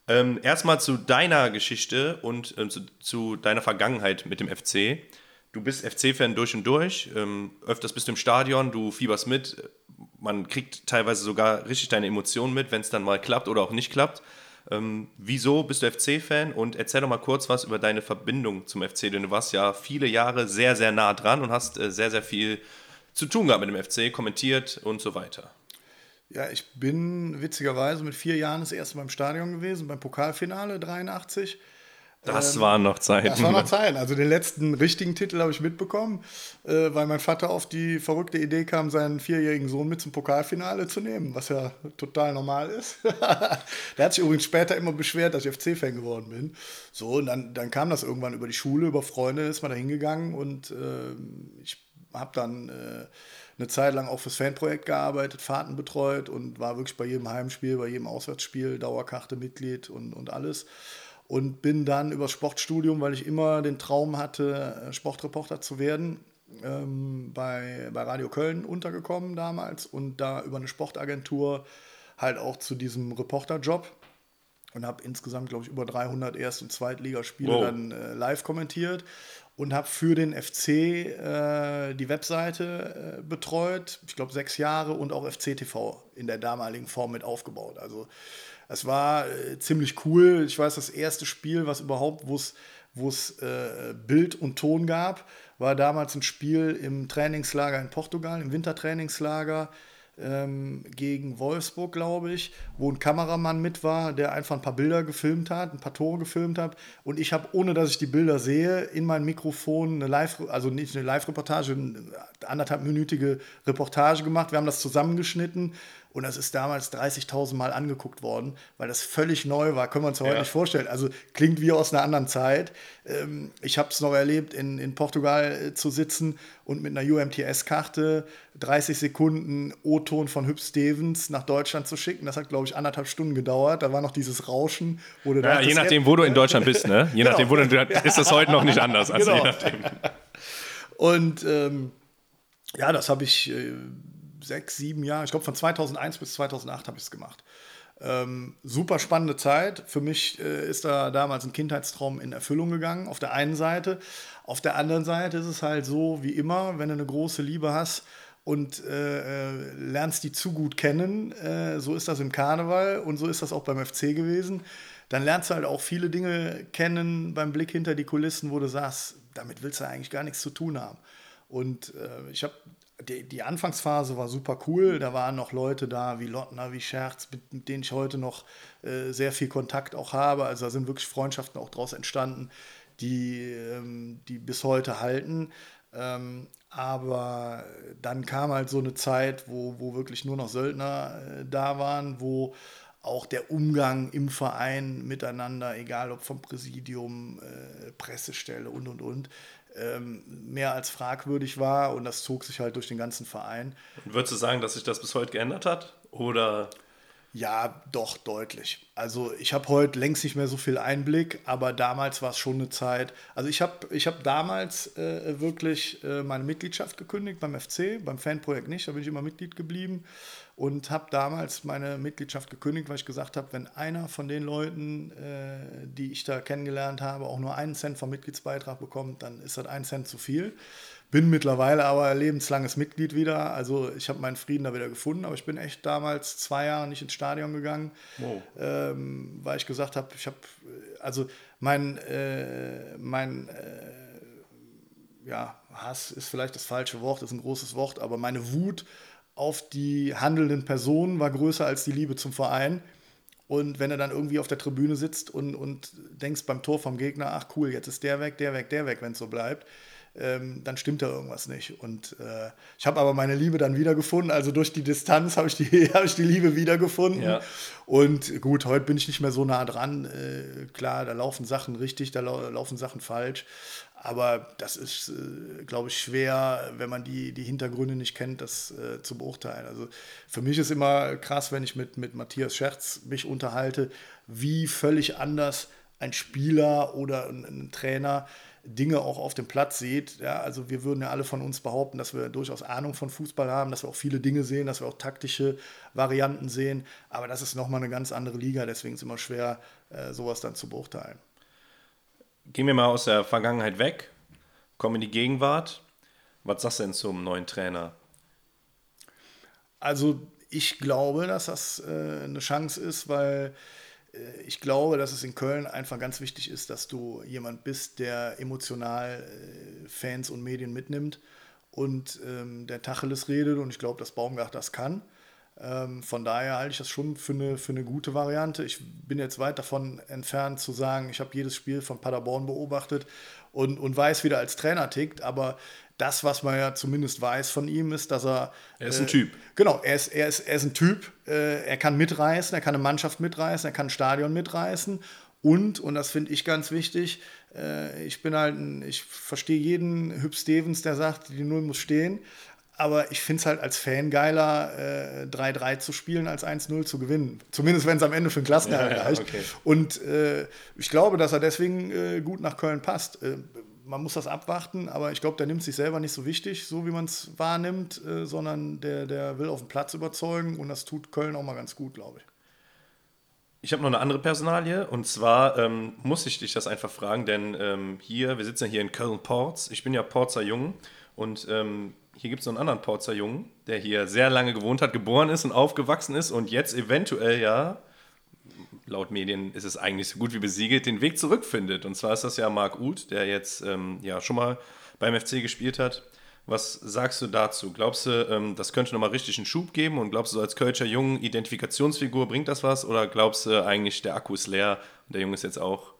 Ähm, erstmal zu deiner Geschichte und ähm, zu, zu, deiner Vergangenheit mit dem FC. Du bist FC-Fan durch und durch. Ähm, öfters bist du im Stadion, du fieberst mit. Man kriegt teilweise sogar richtig deine Emotionen mit, wenn es dann mal klappt oder auch nicht klappt. Ähm, wieso bist du FC-Fan und erzähl doch mal kurz was über deine Verbindung zum FC, denn du warst ja viele Jahre sehr, sehr nah dran und hast äh, sehr, sehr viel zu tun gehabt mit dem FC, kommentiert und so weiter. Ja, ich bin witzigerweise mit vier Jahren das erste Mal im Stadion gewesen, beim Pokalfinale 83. Das ähm, waren noch Zeiten. Das waren noch Zeiten. Also den letzten richtigen Titel habe ich mitbekommen, äh, weil mein Vater auf die verrückte Idee kam, seinen vierjährigen Sohn mit zum Pokalfinale zu nehmen, was ja total normal ist. Der hat sich übrigens später immer beschwert, dass ich FC-Fan geworden bin. So, und dann, dann kam das irgendwann über die Schule, über Freunde ist man da hingegangen und äh, ich habe dann äh, eine Zeit lang auch fürs Fanprojekt gearbeitet, Fahrten betreut und war wirklich bei jedem Heimspiel, bei jedem Auswärtsspiel Dauerkarte Mitglied und, und alles. Und bin dann über Sportstudium, weil ich immer den Traum hatte, äh, Sportreporter zu werden, ähm, bei, bei Radio Köln untergekommen damals und da über eine Sportagentur halt auch zu diesem Reporterjob und habe insgesamt, glaube ich, über 300 Erst- und Zweitligaspiele wow. dann äh, live kommentiert und habe für den FC äh, die Webseite äh, betreut, ich glaube sechs Jahre und auch FC TV in der damaligen Form mit aufgebaut. Also es war äh, ziemlich cool. Ich weiß, das erste Spiel, was überhaupt, wo es äh, Bild und Ton gab, war damals ein Spiel im Trainingslager in Portugal, im Wintertrainingslager ähm, gegen Wolfsburg, glaube ich, wo ein Kameramann mit war, der einfach ein paar Bilder gefilmt hat, ein paar Tore gefilmt hat. Und ich habe, ohne dass ich die Bilder sehe, in mein Mikrofon eine Live, also nicht eine Live-Reportage, eine anderthalbminütige Reportage gemacht. Wir haben das zusammengeschnitten und das ist damals 30.000 Mal angeguckt worden, weil das völlig neu war. Können wir uns heute ja. nicht vorstellen. Also klingt wie aus einer anderen Zeit. Ähm, ich habe es noch erlebt, in, in Portugal äh, zu sitzen und mit einer UMTS-Karte 30 Sekunden O-Ton von Hüb Stevens nach Deutschland zu schicken. Das hat, glaube ich, anderthalb Stunden gedauert. Da war noch dieses Rauschen. Wo du ja, je nachdem, wo du in Deutschland bist, ne? Je genau. nachdem, wo du, ist das heute noch nicht anders. Also genau. je nachdem. Und ähm, ja, das habe ich. Äh, sechs, sieben Jahre, ich glaube von 2001 bis 2008 habe ich es gemacht. Ähm, super spannende Zeit. Für mich äh, ist da damals ein Kindheitstraum in Erfüllung gegangen, auf der einen Seite. Auf der anderen Seite ist es halt so, wie immer, wenn du eine große Liebe hast und äh, äh lernst die zu gut kennen, äh, so ist das im Karneval und so ist das auch beim FC gewesen. dann lernst du halt auch viele Dinge kennen beim Blick hinter die Kulissen, wo du sagst, damit willst du eigentlich gar nichts zu tun haben. Und äh, ich habe die, die, Anfangsphase war super cool. Da waren noch Leute da wie Lottner, wie Scherz, mit, mit denen ich heute noch äh, sehr viel Kontakt auch habe. Also da sind wirklich Freundschaften auch draus entstanden, die, ähm, die bis heute halten. Ähm, aber dann kam halt so eine Zeit, wo, wo wirklich nur noch Söldner äh, da waren, wo auch der Umgang im Verein miteinander, egal ob vom Präsidium, äh, Pressestelle und und und, ähm, mehr als fragwürdig war und das zog sich halt durch den ganzen Verein. Und würdest du sagen, dass sich das bis heute geändert hat? Oder? Ja, doch, deutlich. Also ich habe heute längst nicht mehr so viel Einblick, aber damals war es schon eine Zeit. Also ich habe ich hab damals äh, wirklich äh, meine Mitgliedschaft gekündigt beim FC, beim Fanprojekt nicht, da bin ich immer Mitglied geblieben und habe damals meine Mitgliedschaft gekündigt, weil ich gesagt habe, wenn einer von den Leuten, äh, die ich da kennengelernt habe, auch nur einen Cent vom Mitgliedsbeitrag bekommt, dann ist das ein Cent zu viel. Bin mittlerweile aber lebenslanges Mitglied wieder. Also ich habe meinen Frieden da wieder gefunden, aber ich bin echt damals zwei Jahre nicht ins Stadion gegangen, wow. ähm, weil ich gesagt habe, ich habe, also mein, äh, mein äh, ja, Hass ist vielleicht das falsche Wort, ist ein großes Wort, aber meine Wut auf die handelnden Personen war größer als die Liebe zum Verein. Und wenn er dann irgendwie auf der Tribüne sitzt und, und denkst beim Tor vom Gegner, ach cool, jetzt ist der weg, der weg, der weg, wenn es so bleibt, ähm, dann stimmt da irgendwas nicht. Und äh, ich habe aber meine Liebe dann wiedergefunden. Also durch die Distanz habe ich, die, hab ich die Liebe wiedergefunden. Ja. Und gut, heute bin ich nicht mehr so nah dran. Äh, klar, da laufen Sachen richtig, da lau laufen Sachen falsch. Aber das ist, äh, glaube ich, schwer, wenn man die, die Hintergründe nicht kennt, das äh, zu beurteilen. Also für mich ist immer krass, wenn ich mit, mit Matthias Scherz mich unterhalte, wie völlig anders ein Spieler oder ein, ein Trainer Dinge auch auf dem Platz sieht. Ja, also wir würden ja alle von uns behaupten, dass wir durchaus Ahnung von Fußball haben, dass wir auch viele Dinge sehen, dass wir auch taktische Varianten sehen. Aber das ist nochmal eine ganz andere Liga, deswegen ist es immer schwer, äh, sowas dann zu beurteilen. Gehen wir mal aus der Vergangenheit weg, kommen in die Gegenwart. Was sagst du denn zum neuen Trainer? Also ich glaube, dass das äh, eine Chance ist, weil ich glaube, dass es in Köln einfach ganz wichtig ist, dass du jemand bist, der emotional äh, Fans und Medien mitnimmt und ähm, der Tacheles redet. Und ich glaube, dass Baumgart das kann. Ähm, von daher halte ich das schon für eine, für eine gute Variante. Ich bin jetzt weit davon entfernt zu sagen, ich habe jedes Spiel von Paderborn beobachtet und, und weiß, wie er als Trainer tickt, aber das, was man ja zumindest weiß von ihm, ist, dass er. Er ist ein äh, Typ. Genau, er ist, er ist, er ist ein Typ. Äh, er kann mitreißen, er kann eine Mannschaft mitreißen, er kann ein Stadion mitreißen. Und, und das finde ich ganz wichtig, äh, ich bin halt ein, ich verstehe jeden Hüb Stevens, der sagt, die Null muss stehen. Aber ich finde es halt als Fan geiler, äh, 3-3 zu spielen, als 1-0 zu gewinnen. Zumindest wenn es am Ende für den Klassenerhalt ja, ja, reicht. Okay. Und äh, ich glaube, dass er deswegen äh, gut nach Köln passt. Äh, man muss das abwarten, aber ich glaube, der nimmt sich selber nicht so wichtig, so wie man es wahrnimmt, äh, sondern der, der will auf dem Platz überzeugen und das tut Köln auch mal ganz gut, glaube ich. Ich habe noch eine andere Personalie und zwar ähm, muss ich dich das einfach fragen, denn ähm, hier, wir sitzen ja hier in Köln-Ports. Ich bin ja Porzer Jung und ähm, hier gibt es noch einen anderen Porzer Jungen, der hier sehr lange gewohnt hat, geboren ist und aufgewachsen ist und jetzt eventuell ja, laut Medien ist es eigentlich so gut wie besiegelt, den Weg zurückfindet. Und zwar ist das ja Marc Uth, der jetzt ähm, ja schon mal beim FC gespielt hat. Was sagst du dazu? Glaubst du, ähm, das könnte nochmal richtig einen Schub geben? Und glaubst du, als Kölscher Jungen Identifikationsfigur bringt das was? Oder glaubst du eigentlich, der Akku ist leer und der Junge ist jetzt auch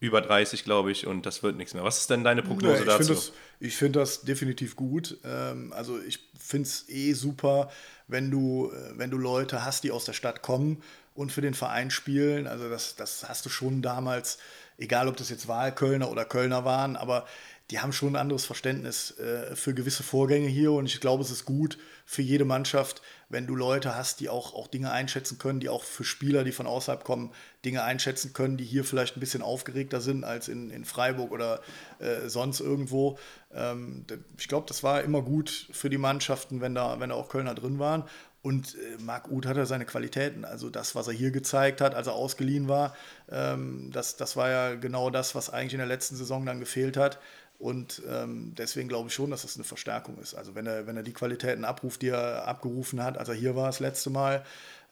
über 30, glaube ich, und das wird nichts mehr. Was ist denn deine Prognose ich dazu? Find das, ich finde das definitiv gut. Ähm, also ich finde es eh super, wenn du, äh, wenn du Leute hast, die aus der Stadt kommen und für den Verein spielen. Also das, das hast du schon damals, egal ob das jetzt Wahlkölner oder Kölner waren, aber die haben schon ein anderes Verständnis äh, für gewisse Vorgänge hier und ich glaube, es ist gut für jede Mannschaft, wenn du Leute hast, die auch, auch Dinge einschätzen können, die auch für Spieler, die von außerhalb kommen, Dinge einschätzen können, die hier vielleicht ein bisschen aufgeregter sind als in, in Freiburg oder äh, sonst irgendwo. Ähm, ich glaube, das war immer gut für die Mannschaften, wenn da, wenn da auch Kölner drin waren. Und äh, Marc Uth hat ja seine Qualitäten. Also das, was er hier gezeigt hat, als er ausgeliehen war, ähm, das, das war ja genau das, was eigentlich in der letzten Saison dann gefehlt hat. Und ähm, deswegen glaube ich schon, dass das eine Verstärkung ist. Also wenn er, wenn er die Qualitäten abruft, die er abgerufen hat, als er hier war das letzte Mal,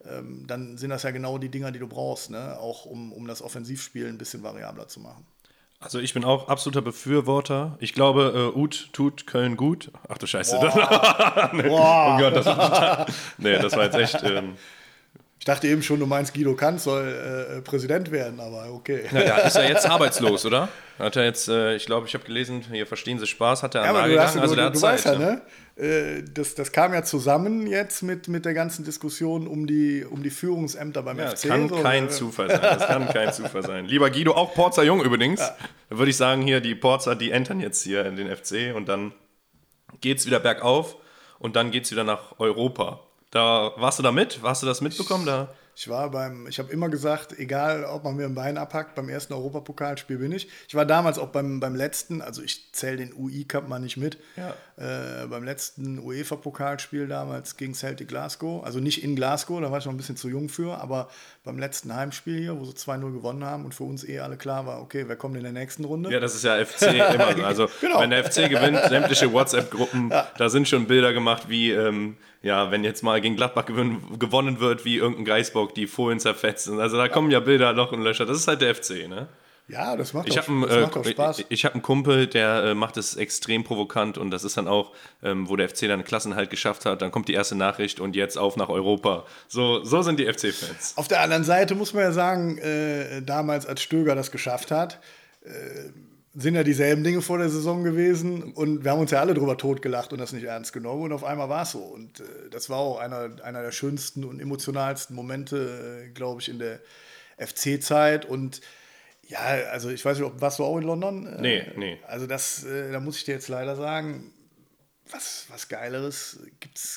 ähm, dann sind das ja genau die Dinger, die du brauchst, ne? auch um, um das Offensivspiel ein bisschen variabler zu machen. Also ich bin auch absoluter Befürworter. Ich glaube, äh, Ut tut Köln gut. Ach du Scheiße. Boah. nee. Boah. Oh Gott, das, war, nee, das war jetzt echt... Ähm, ich dachte eben schon, du meinst, Guido Kanz soll äh, Präsident werden, aber okay. Ja, der ist ja jetzt arbeitslos, oder? Hat er jetzt, äh, ich glaube, ich habe gelesen, hier verstehen Sie Spaß, hat er ja, aber du, hast, also du, der du, du Zeit, weißt ja, ne? Äh, das, das kam ja zusammen jetzt mit, mit der ganzen Diskussion um die, um die Führungsämter beim ja, FC. Kann so, kein Zufall sein. Das kann kein Zufall sein. Lieber Guido, auch Porzer Jung übrigens. Ja. Würde ich sagen, hier, die Porzer, die entern jetzt hier in den FC und dann geht es wieder bergauf und dann geht es wieder nach Europa. Da warst du da mit? Hast du das mitbekommen? Da? Ich war beim, ich habe immer gesagt, egal ob man mir ein Bein abhackt, beim ersten Europapokalspiel bin ich. Ich war damals auch beim, beim letzten, also ich zähle den UI-Cup mal nicht mit, ja. äh, beim letzten UEFA-Pokalspiel damals gegen Celtic Glasgow. Also nicht in Glasgow, da war ich noch ein bisschen zu jung für, aber beim letzten Heimspiel hier, wo sie 2-0 gewonnen haben und für uns eh alle klar war, okay, wer kommt in der nächsten Runde? Ja, das ist ja FC immer so. Also genau. wenn der FC gewinnt, sämtliche WhatsApp-Gruppen, ja. da sind schon Bilder gemacht, wie ähm, ja, wenn jetzt mal gegen Gladbach gewonnen wird, wie irgendein Geisbock die Folien zerfetzen. Also da kommen ja Bilder noch und Löcher. Das ist halt der FC, ne? Ja, das macht, ich auch, das macht äh, Spaß. Ich, ich habe einen Kumpel, der äh, macht es extrem provokant und das ist dann auch, ähm, wo der FC dann Klassen halt geschafft hat, dann kommt die erste Nachricht und jetzt auf nach Europa. So, so sind die FC-Fans. Auf der anderen Seite muss man ja sagen, äh, damals als Stöger das geschafft hat, äh, sind ja dieselben Dinge vor der Saison gewesen und wir haben uns ja alle drüber totgelacht und das nicht ernst genommen und auf einmal war es so. Und äh, das war auch einer, einer der schönsten und emotionalsten Momente, äh, glaube ich, in der FC-Zeit. Und ja, also ich weiß nicht, ob, warst du auch in London? Äh, nee, nee. Also das, äh, da muss ich dir jetzt leider sagen, was, was Geileres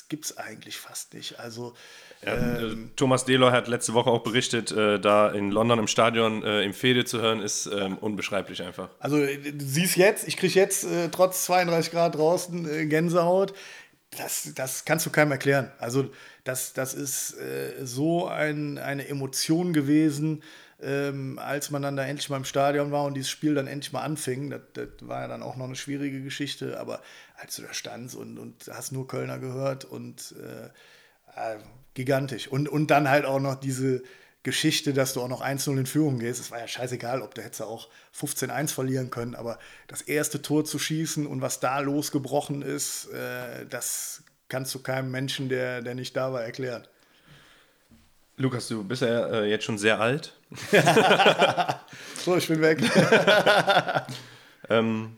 gibt es eigentlich fast nicht. Also ja, ähm, Thomas Deloy hat letzte Woche auch berichtet, äh, da in London im Stadion äh, im Fede zu hören, ist ähm, unbeschreiblich einfach. Also du siehst jetzt, ich kriege jetzt äh, trotz 32 Grad draußen äh, Gänsehaut. Das, das kannst du keinem erklären. Also das, das ist äh, so ein, eine Emotion gewesen, ähm, als man dann da endlich mal im Stadion war und dieses Spiel dann endlich mal anfing. Das, das war ja dann auch noch eine schwierige Geschichte, aber als du da standst und, und hast nur Kölner gehört und äh, gigantisch. Und, und dann halt auch noch diese Geschichte, dass du auch noch 1-0 in Führung gehst. Es war ja scheißegal, ob du hättest auch 15-1 verlieren können, aber das erste Tor zu schießen und was da losgebrochen ist, äh, das kannst du keinem Menschen, der, der nicht da war, erklären. Lukas, du bist ja äh, jetzt schon sehr alt. so, ich bin weg. ähm,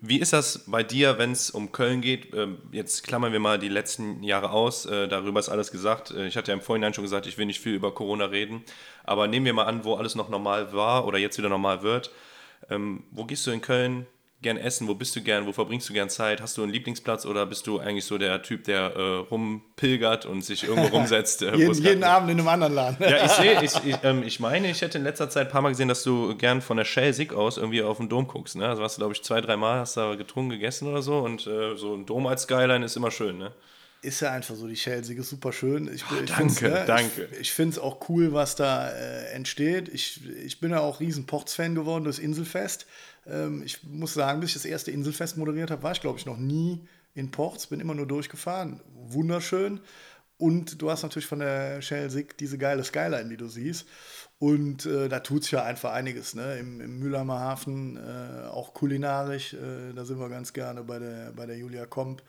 wie ist das bei dir, wenn es um Köln geht? Ähm, jetzt klammern wir mal die letzten Jahre aus. Äh, darüber ist alles gesagt. Äh, ich hatte ja im Vorhinein schon gesagt, ich will nicht viel über Corona reden. Aber nehmen wir mal an, wo alles noch normal war oder jetzt wieder normal wird. Ähm, wo gehst du in Köln gern essen? Wo bist du gern? Wo verbringst du gern Zeit? Hast du einen Lieblingsplatz oder bist du eigentlich so der Typ, der äh, rumpilgert und sich irgendwo rumsetzt? Äh, jeden, jeden Abend in einem anderen Laden. ja, ich sehe, ich, ich, ähm, ich, meine, ich hätte in letzter Zeit ein paar Mal gesehen, dass du gern von der Shell Sick aus irgendwie auf den Dom guckst. Ne? Also warst du, glaube ich, zwei, drei Mal, hast da getrunken, gegessen oder so und äh, so ein Dom als Skyline ist immer schön, ne? Ist ja einfach so, die Shell-Sieg ist super schön. Ich, oh, ich danke, ne, danke. Ich, ich finde es auch cool, was da äh, entsteht. Ich, ich bin ja auch riesen Ports-Fan geworden durchs Inselfest. Ähm, ich muss sagen, bis ich das erste Inselfest moderiert habe, war ich, glaube ich, noch nie in Ports, bin immer nur durchgefahren. Wunderschön. Und du hast natürlich von der Shell-Sig diese geile Skyline, die du siehst. Und äh, da tut es ja einfach einiges. Ne? Im, im Mühlheimer Hafen, äh, auch kulinarisch, äh, da sind wir ganz gerne bei der, bei der Julia Komp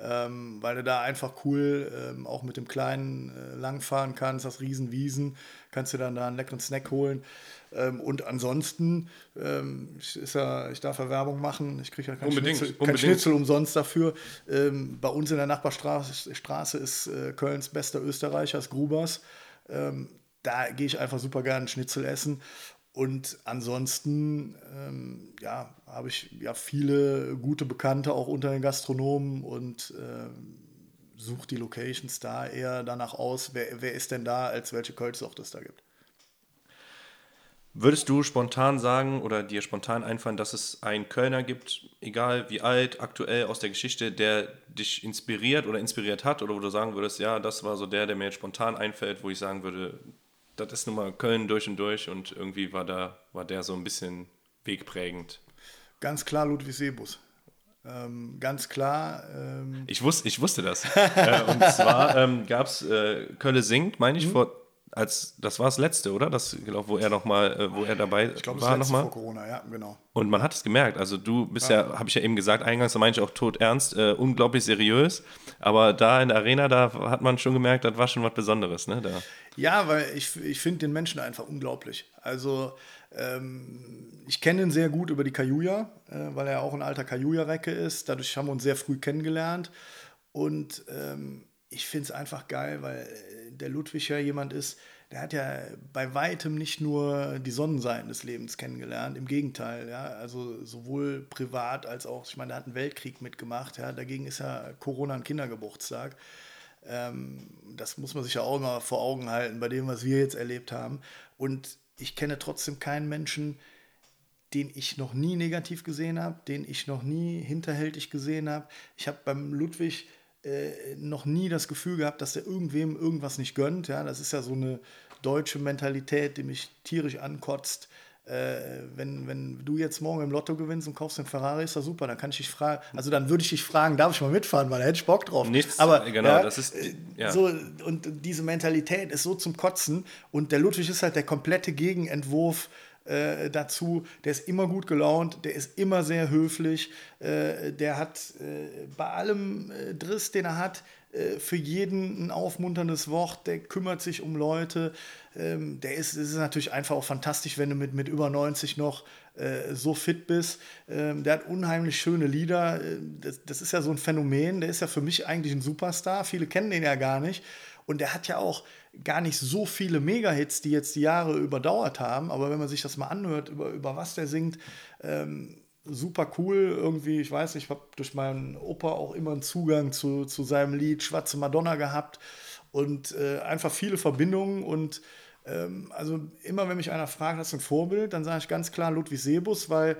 ähm, weil du da einfach cool ähm, auch mit dem Kleinen äh, langfahren kannst, hast Riesenwiesen, kannst dir dann da einen leckeren Snack holen. Ähm, und ansonsten, ähm, ich, ist ja, ich darf ja Werbung machen, ich kriege ja kein, unbedingt, Schnitzel, kein Schnitzel umsonst dafür. Ähm, bei uns in der Nachbarstraße Straße ist äh, Kölns bester Österreicher, ist Grubers. Ähm, da gehe ich einfach super gerne Schnitzel essen. Und ansonsten, ähm, ja, habe ich ja viele gute Bekannte auch unter den Gastronomen und ähm, suche die Locations da eher danach aus, wer, wer ist denn da, als welche Kölschsucht es da gibt. Würdest du spontan sagen oder dir spontan einfallen, dass es einen Kölner gibt, egal wie alt, aktuell aus der Geschichte, der dich inspiriert oder inspiriert hat oder wo du sagen würdest, ja, das war so der, der mir jetzt spontan einfällt, wo ich sagen würde, das ist nun mal Köln durch und durch und irgendwie war, da, war der so ein bisschen wegprägend. Ganz klar Ludwig Sebus. Ähm, ganz klar. Ähm ich, wusste, ich wusste das. äh, und zwar ähm, gab es äh, Kölle singt, meine ich, mhm. vor als das war das letzte, oder? Das glaub, wo er noch mal, äh, wo er dabei ich glaub, war noch mal. vor Corona, ja, genau. Und man hat es gemerkt. Also du bist ja, ja habe ich ja eben gesagt, eingangs, da meine ich auch tot ernst, äh, unglaublich seriös. Aber da in der Arena, da hat man schon gemerkt, das war schon was Besonderes, ne? Da. Ja, weil ich, ich finde den Menschen einfach unglaublich. Also ähm, ich kenne ihn sehr gut über die Kajuja, äh, weil er auch ein alter Kajuja-Recke ist. Dadurch haben wir uns sehr früh kennengelernt. Und ähm, ich finde es einfach geil, weil äh, der Ludwig ja jemand ist, der hat ja bei weitem nicht nur die Sonnenseiten des Lebens kennengelernt, im Gegenteil, ja, also sowohl privat als auch, ich meine, er hat einen Weltkrieg mitgemacht, ja, dagegen ist ja Corona ein Kindergeburtstag. Ähm, das muss man sich ja auch immer vor Augen halten, bei dem, was wir jetzt erlebt haben. Und ich kenne trotzdem keinen Menschen, den ich noch nie negativ gesehen habe, den ich noch nie hinterhältig gesehen habe. Ich habe beim Ludwig äh, noch nie das Gefühl gehabt, dass er irgendwem irgendwas nicht gönnt. Ja, das ist ja so eine deutsche Mentalität, die mich tierisch ankotzt. Äh, wenn, wenn du jetzt morgen im Lotto gewinnst und kaufst einen Ferrari, ist das super. Dann kann ich dich fragen, also dann würde ich dich fragen, darf ich mal mitfahren, weil da hätte ich Bock drauf. Nichts, aber genau, ja, das ist ja. so und diese Mentalität ist so zum Kotzen und der Ludwig ist halt der komplette Gegenentwurf äh, dazu. Der ist immer gut gelaunt, der ist immer sehr höflich, äh, der hat äh, bei allem äh, Driss, den er hat, äh, für jeden ein aufmunterndes Wort, der kümmert sich um Leute. Ähm, der ist, ist natürlich einfach auch fantastisch, wenn du mit, mit über 90 noch äh, so fit bist. Ähm, der hat unheimlich schöne Lieder. Das, das ist ja so ein Phänomen. Der ist ja für mich eigentlich ein Superstar. Viele kennen den ja gar nicht. Und der hat ja auch gar nicht so viele Mega-Hits, die jetzt die Jahre überdauert haben. Aber wenn man sich das mal anhört, über, über was der singt, ähm, super cool. Irgendwie, ich weiß ich habe durch meinen Opa auch immer einen Zugang zu, zu seinem Lied Schwarze Madonna gehabt und äh, einfach viele Verbindungen. Und ähm, also immer, wenn mich einer fragt, hast du ein Vorbild, dann sage ich ganz klar Ludwig Sebus, weil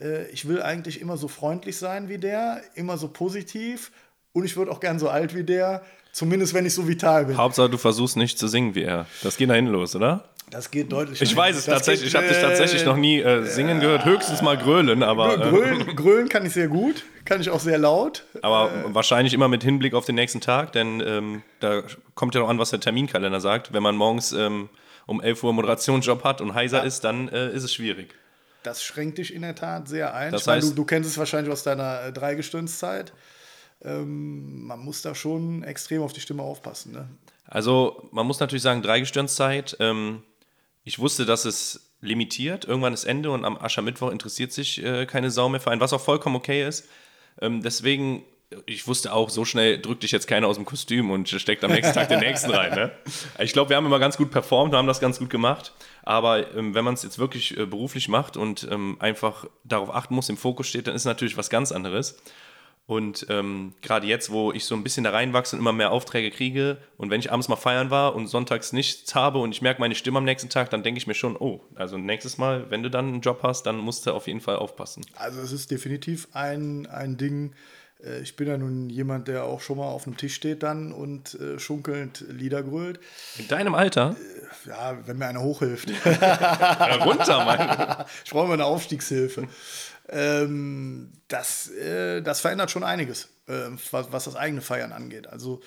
äh, ich will eigentlich immer so freundlich sein wie der, immer so positiv. Und ich würde auch gern so alt wie der. Zumindest wenn ich so vital bin. Hauptsache, du versuchst nicht zu singen wie er. Das geht dahin los, oder? Das geht deutlich. Ich weiß es das tatsächlich. Geht, ich habe dich tatsächlich noch nie äh, singen gehört. Höchstens mal grölen, aber. Grölen, grölen, kann ich sehr gut. Kann ich auch sehr laut. Aber äh, wahrscheinlich immer mit Hinblick auf den nächsten Tag, denn ähm, da kommt ja noch an, was der Terminkalender sagt. Wenn man morgens ähm, um 11 Uhr Moderationsjob hat und heiser ja. ist, dann äh, ist es schwierig. Das schränkt dich in der Tat sehr ein. Das ich meine, du, du, kennst es wahrscheinlich aus deiner äh, Dreigestirnszeit ähm, man muss da schon extrem auf die Stimme aufpassen. Ne? Also man muss natürlich sagen, Dreigestirnszeit. Ähm, ich wusste, dass es limitiert. Irgendwann ist Ende und am Aschermittwoch interessiert sich äh, keine Sau mehr für einen, was auch vollkommen okay ist. Ähm, deswegen, ich wusste auch, so schnell drückt dich jetzt keiner aus dem Kostüm und steckt am nächsten Tag den nächsten rein. Ne? Ich glaube, wir haben immer ganz gut performt, wir haben das ganz gut gemacht. Aber ähm, wenn man es jetzt wirklich äh, beruflich macht und ähm, einfach darauf achten muss, im Fokus steht, dann ist natürlich was ganz anderes. Und ähm, gerade jetzt, wo ich so ein bisschen da reinwachse und immer mehr Aufträge kriege und wenn ich abends mal feiern war und sonntags nichts habe und ich merke meine Stimme am nächsten Tag, dann denke ich mir schon, oh, also nächstes Mal, wenn du dann einen Job hast, dann musst du auf jeden Fall aufpassen. Also es ist definitiv ein, ein Ding, äh, ich bin ja nun jemand, der auch schon mal auf einem Tisch steht dann und äh, schunkelnd Lieder grölt. In deinem Alter? Äh, ja, wenn mir einer hochhilft. runter, Mann. Ich brauche mal eine Aufstiegshilfe. Ähm, das, äh, das verändert schon einiges, äh, was, was, das eigene Feiern angeht. Also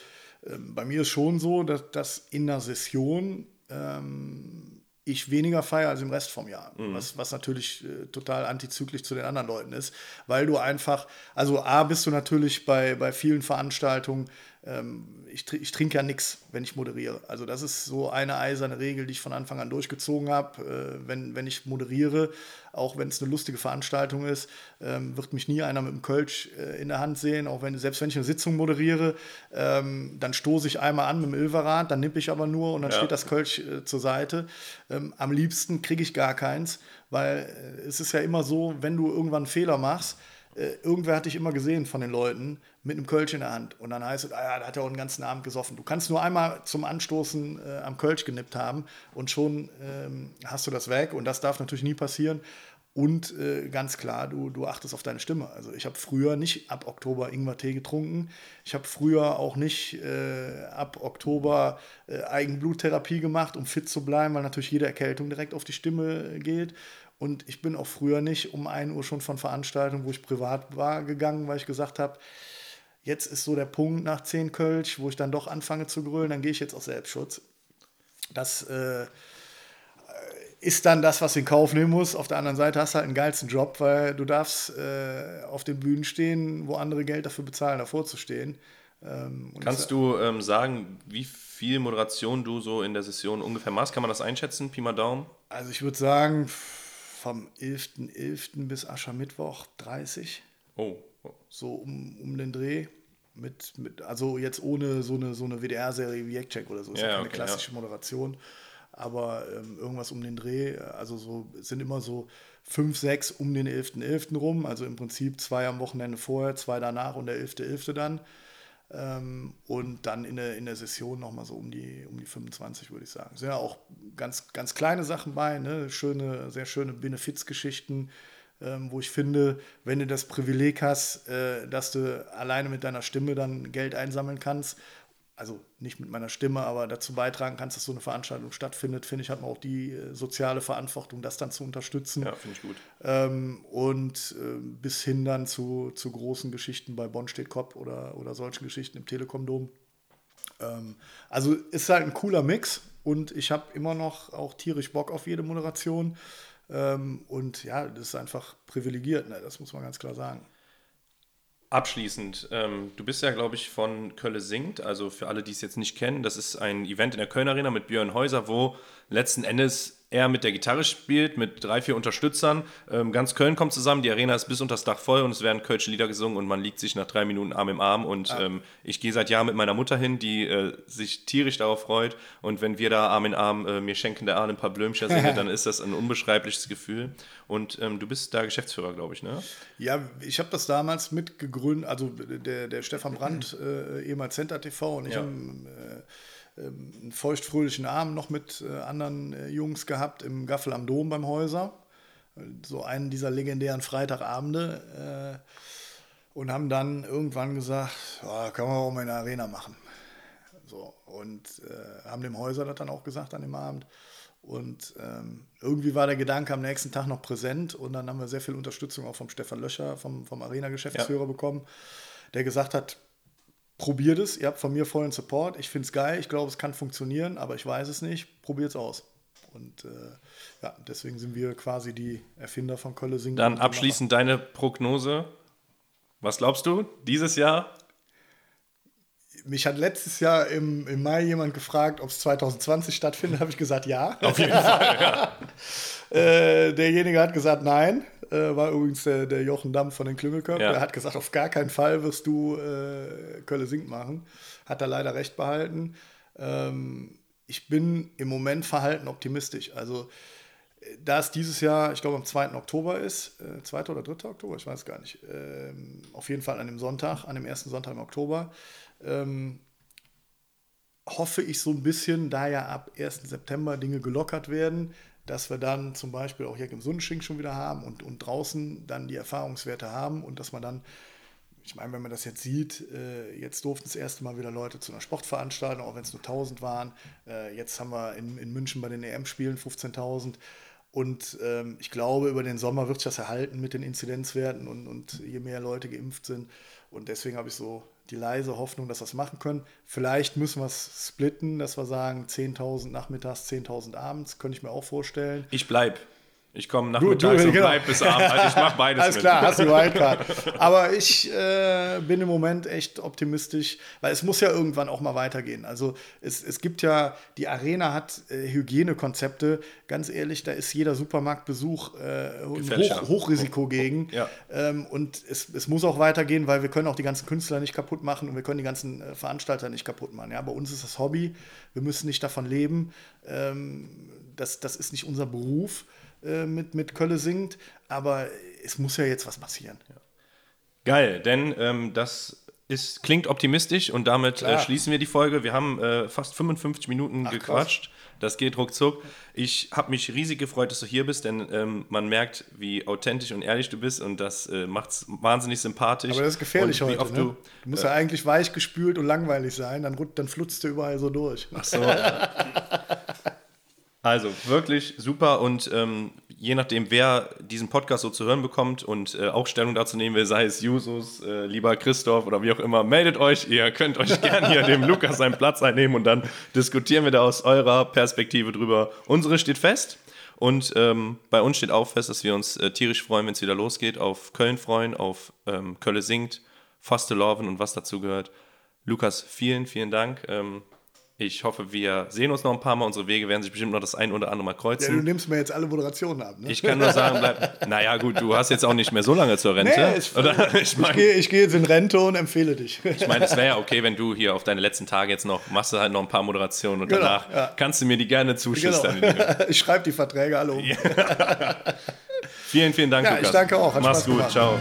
ähm, bei mir ist schon so, dass, dass in der Session ähm, ich weniger feiere als im Rest vom Jahr. Mhm. Was, was natürlich äh, total antizyklisch zu den anderen Leuten ist, weil du einfach, also A, bist du natürlich bei, bei vielen Veranstaltungen ähm, ich, ich, trinke ja nichts, wenn ich moderiere. Also das ist so eine eiserne Regel, die ich von Anfang an durchgezogen habe. Äh, wenn, wenn ich moderiere, auch wenn es eine lustige Veranstaltung ist, ähm, wird mich nie einer mit dem Kölsch äh, in der Hand sehen. Auch wenn, selbst wenn ich eine Sitzung moderiere, ähm, dann stoße ich einmal an mit dem Ilverrad, dann nippe ich aber nur und dann ja. steht das Kölsch äh, zur Seite. Ähm, am liebsten kriege ich gar keins, weil äh, es ist ja immer so, wenn du irgendwann einen Fehler machst, äh, irgendwer hat dich immer gesehen von den Leuten mit einem Kölsch in der Hand. Und dann heißt es, ah ja, da hat er auch den ganzen Abend gesoffen. Du kannst nur einmal zum Anstoßen äh, am Kölsch genippt haben und schon ähm, hast du das weg. Und das darf natürlich nie passieren. Und äh, ganz klar, du, du achtest auf deine Stimme. Also ich habe früher nicht ab Oktober Ingwertee getrunken. Ich habe früher auch nicht äh, ab Oktober äh, Eigenbluttherapie gemacht, um fit zu bleiben, weil natürlich jede Erkältung direkt auf die Stimme geht. Und ich bin auch früher nicht um 1 Uhr schon von Veranstaltungen, wo ich privat war, gegangen, weil ich gesagt habe, jetzt ist so der Punkt nach 10 Kölsch, wo ich dann doch anfange zu grölen, dann gehe ich jetzt auf Selbstschutz. Das äh, ist dann das, was du in Kauf nehmen musst. Auf der anderen Seite hast du halt einen geilsten Job, weil du darfst äh, auf den Bühnen stehen, wo andere Geld dafür bezahlen, davor zu stehen. Ähm, Kannst du ähm, sagen, wie viel Moderation du so in der Session ungefähr machst? Kann man das einschätzen, Pi mal Daumen? Also ich würde sagen, vom 11.11. .11. bis Aschermittwoch 30. Oh. oh. So um, um den Dreh. Mit, mit, also jetzt ohne so eine, so eine WDR-Serie wie Jackcheck oder so. Ist ja, ja keine okay, klassische ja. Moderation aber ähm, irgendwas um den Dreh, also so sind immer so fünf, sechs um den 11.11. .11. rum, also im Prinzip zwei am Wochenende vorher, zwei danach und der 11.11. .11. dann. Ähm, und dann in der, in der Session nochmal so um die, um die 25, würde ich sagen. Sind ja auch ganz, ganz kleine Sachen bei, ne? schöne, sehr schöne Benefizgeschichten, ähm, wo ich finde, wenn du das Privileg hast, äh, dass du alleine mit deiner Stimme dann Geld einsammeln kannst also nicht mit meiner Stimme, aber dazu beitragen kannst, dass so eine Veranstaltung stattfindet, finde ich, hat man auch die äh, soziale Verantwortung, das dann zu unterstützen. Ja, finde ich gut. Ähm, und äh, bis hin dann zu, zu großen Geschichten bei Bonn steht Kopp oder, oder solchen Geschichten im Telekom-Dom. Ähm, also ist halt ein cooler Mix und ich habe immer noch auch tierisch Bock auf jede Moderation. Ähm, und ja, das ist einfach privilegiert, ne? das muss man ganz klar sagen. Abschließend, ähm, du bist ja, glaube ich, von Kölle singt. Also für alle, die es jetzt nicht kennen, das ist ein Event in der Köln Arena mit Björn Häuser, wo letzten Endes er mit der Gitarre spielt, mit drei, vier Unterstützern. Ähm, ganz Köln kommt zusammen, die Arena ist bis unter das Dach voll und es werden kölsche Lieder gesungen und man liegt sich nach drei Minuten Arm im Arm. Und ah. ähm, ich gehe seit Jahren mit meiner Mutter hin, die äh, sich tierisch darauf freut. Und wenn wir da Arm in Arm äh, mir schenken der Arm ein paar Blömchen singen, dann ist das ein unbeschreibliches Gefühl. Und ähm, du bist da Geschäftsführer, glaube ich, ne? Ja, ich habe das damals mitgegründet, also der, der Stefan Brandt, äh, ehemals Center TV und ich ja. haben äh, einen feuchtfröhlichen Abend noch mit äh, anderen äh, Jungs gehabt im Gaffel am Dom beim Häuser. So einen dieser legendären Freitagabende. Äh, und haben dann irgendwann gesagt, oh, können wir auch mal in der Arena machen. So, und haben dem Häuser das dann auch gesagt an dem Abend. Und ähm, irgendwie war der Gedanke am nächsten Tag noch präsent und dann haben wir sehr viel Unterstützung auch vom Stefan Löscher, vom, vom Arena-Geschäftsführer ja. bekommen, der gesagt hat, probiert es, ihr habt von mir vollen Support, ich finde es geil, ich glaube, es kann funktionieren, aber ich weiß es nicht, probiert es aus. Und äh, ja, deswegen sind wir quasi die Erfinder von Kölle Singen. Dann abschließend deine Prognose. Was glaubst du, dieses Jahr? Mich hat letztes Jahr im, im Mai jemand gefragt, ob es 2020 stattfindet. habe ich gesagt, ja. Auf jeden Fall, ja. äh, derjenige hat gesagt, nein äh, war übrigens der, der, Jochen Damm von den Klüngelköpfen. Ja. Der hat gesagt, auf gar keinen Fall wirst du äh, Kölle Sink machen. Hat er leider recht behalten. Ähm, ich bin im Moment verhalten optimistisch. Also, da es dieses Jahr, ich glaube, am 2. Oktober ist, äh, 2. oder 3. Oktober, ich weiß gar nicht, ähm, auf jeden Fall an dem Sonntag, an dem ersten Sonntag im Oktober, ähm, hoffe ich so ein bisschen, da ja ab 1. September Dinge gelockert werden, dass wir dann zum Beispiel auch hier im Sonnenschink schon wieder haben und, und draußen dann die Erfahrungswerte haben und dass man dann, ich meine, wenn man das jetzt sieht, äh, jetzt durften das erste Mal wieder Leute zu einer Sportveranstaltung, auch wenn es nur 1000 waren. Äh, jetzt haben wir in, in München bei den EM-Spielen 15.000. Und ähm, ich glaube, über den Sommer wird sich das erhalten mit den Inzidenzwerten und, und je mehr Leute geimpft sind. Und deswegen habe ich so die leise Hoffnung, dass wir es machen können. Vielleicht müssen wir es splitten, dass wir sagen 10.000 nachmittags, 10.000 abends, könnte ich mir auch vorstellen. Ich bleibe. Ich komme nachmittags und genau. bleib bis abends. Also ich mache beides Alles mit. klar, hast du Wildcard. Aber ich äh, bin im Moment echt optimistisch, weil es muss ja irgendwann auch mal weitergehen. Also es, es gibt ja, die Arena hat äh, Hygienekonzepte. Ganz ehrlich, da ist jeder Supermarktbesuch äh, Hoch, Hochrisiko gegen. Ja. Ähm, und es, es muss auch weitergehen, weil wir können auch die ganzen Künstler nicht kaputt machen und wir können die ganzen äh, Veranstalter nicht kaputt machen. Ja, bei uns ist das Hobby. Wir müssen nicht davon leben. Ähm, das, das ist nicht unser Beruf. Äh, mit, mit Kölle singt, aber es muss ja jetzt was passieren. Geil, denn ähm, das ist, klingt optimistisch und damit äh, schließen wir die Folge. Wir haben äh, fast 55 Minuten Ach, gequatscht. Das geht ruckzuck. Ich habe mich riesig gefreut, dass du hier bist, denn ähm, man merkt, wie authentisch und ehrlich du bist und das äh, macht es wahnsinnig sympathisch. Aber das ist gefährlich heute. Ne? du, Du musst ja eigentlich weich gespült und langweilig sein, dann, dann flutzt du überall so durch. Ach so. Also wirklich super und ähm, je nachdem, wer diesen Podcast so zu hören bekommt und äh, auch Stellung dazu nehmen will, sei es Jusus, äh, lieber Christoph oder wie auch immer, meldet euch. Ihr könnt euch gerne hier dem Lukas seinen Platz einnehmen und dann diskutieren wir da aus eurer Perspektive drüber. Unsere steht fest. Und ähm, bei uns steht auch fest, dass wir uns äh, tierisch freuen, wenn es wieder losgeht, auf Köln freuen, auf ähm, Kölle singt, Faste Lorven und was dazu gehört. Lukas, vielen, vielen Dank. Ähm, ich hoffe, wir sehen uns noch ein paar Mal. Unsere Wege werden sich bestimmt noch das ein oder andere Mal Ja, du kreuzen. nimmst mir jetzt alle Moderationen ab. Ne? ich kann nur sagen, bleib. Naja, gut, du hast jetzt auch nicht mehr so lange zur Rente. Nee, ist- oder? Ich ich meine, gehe ich geh jetzt in Rente und empfehle dich. ich mein, es wäre ja okay, wenn du hier auf deine letzten Tage jetzt noch machst du halt noch ein paar Moderationen und Genau, danach ja. kannst du mir die gerne Genau. zuschüstern. ich schreibe die Verträge alle um. Vielen, vielen Dank, Ja, ich Lukas. danke auch. Mach's gut. gemacht. Ciao.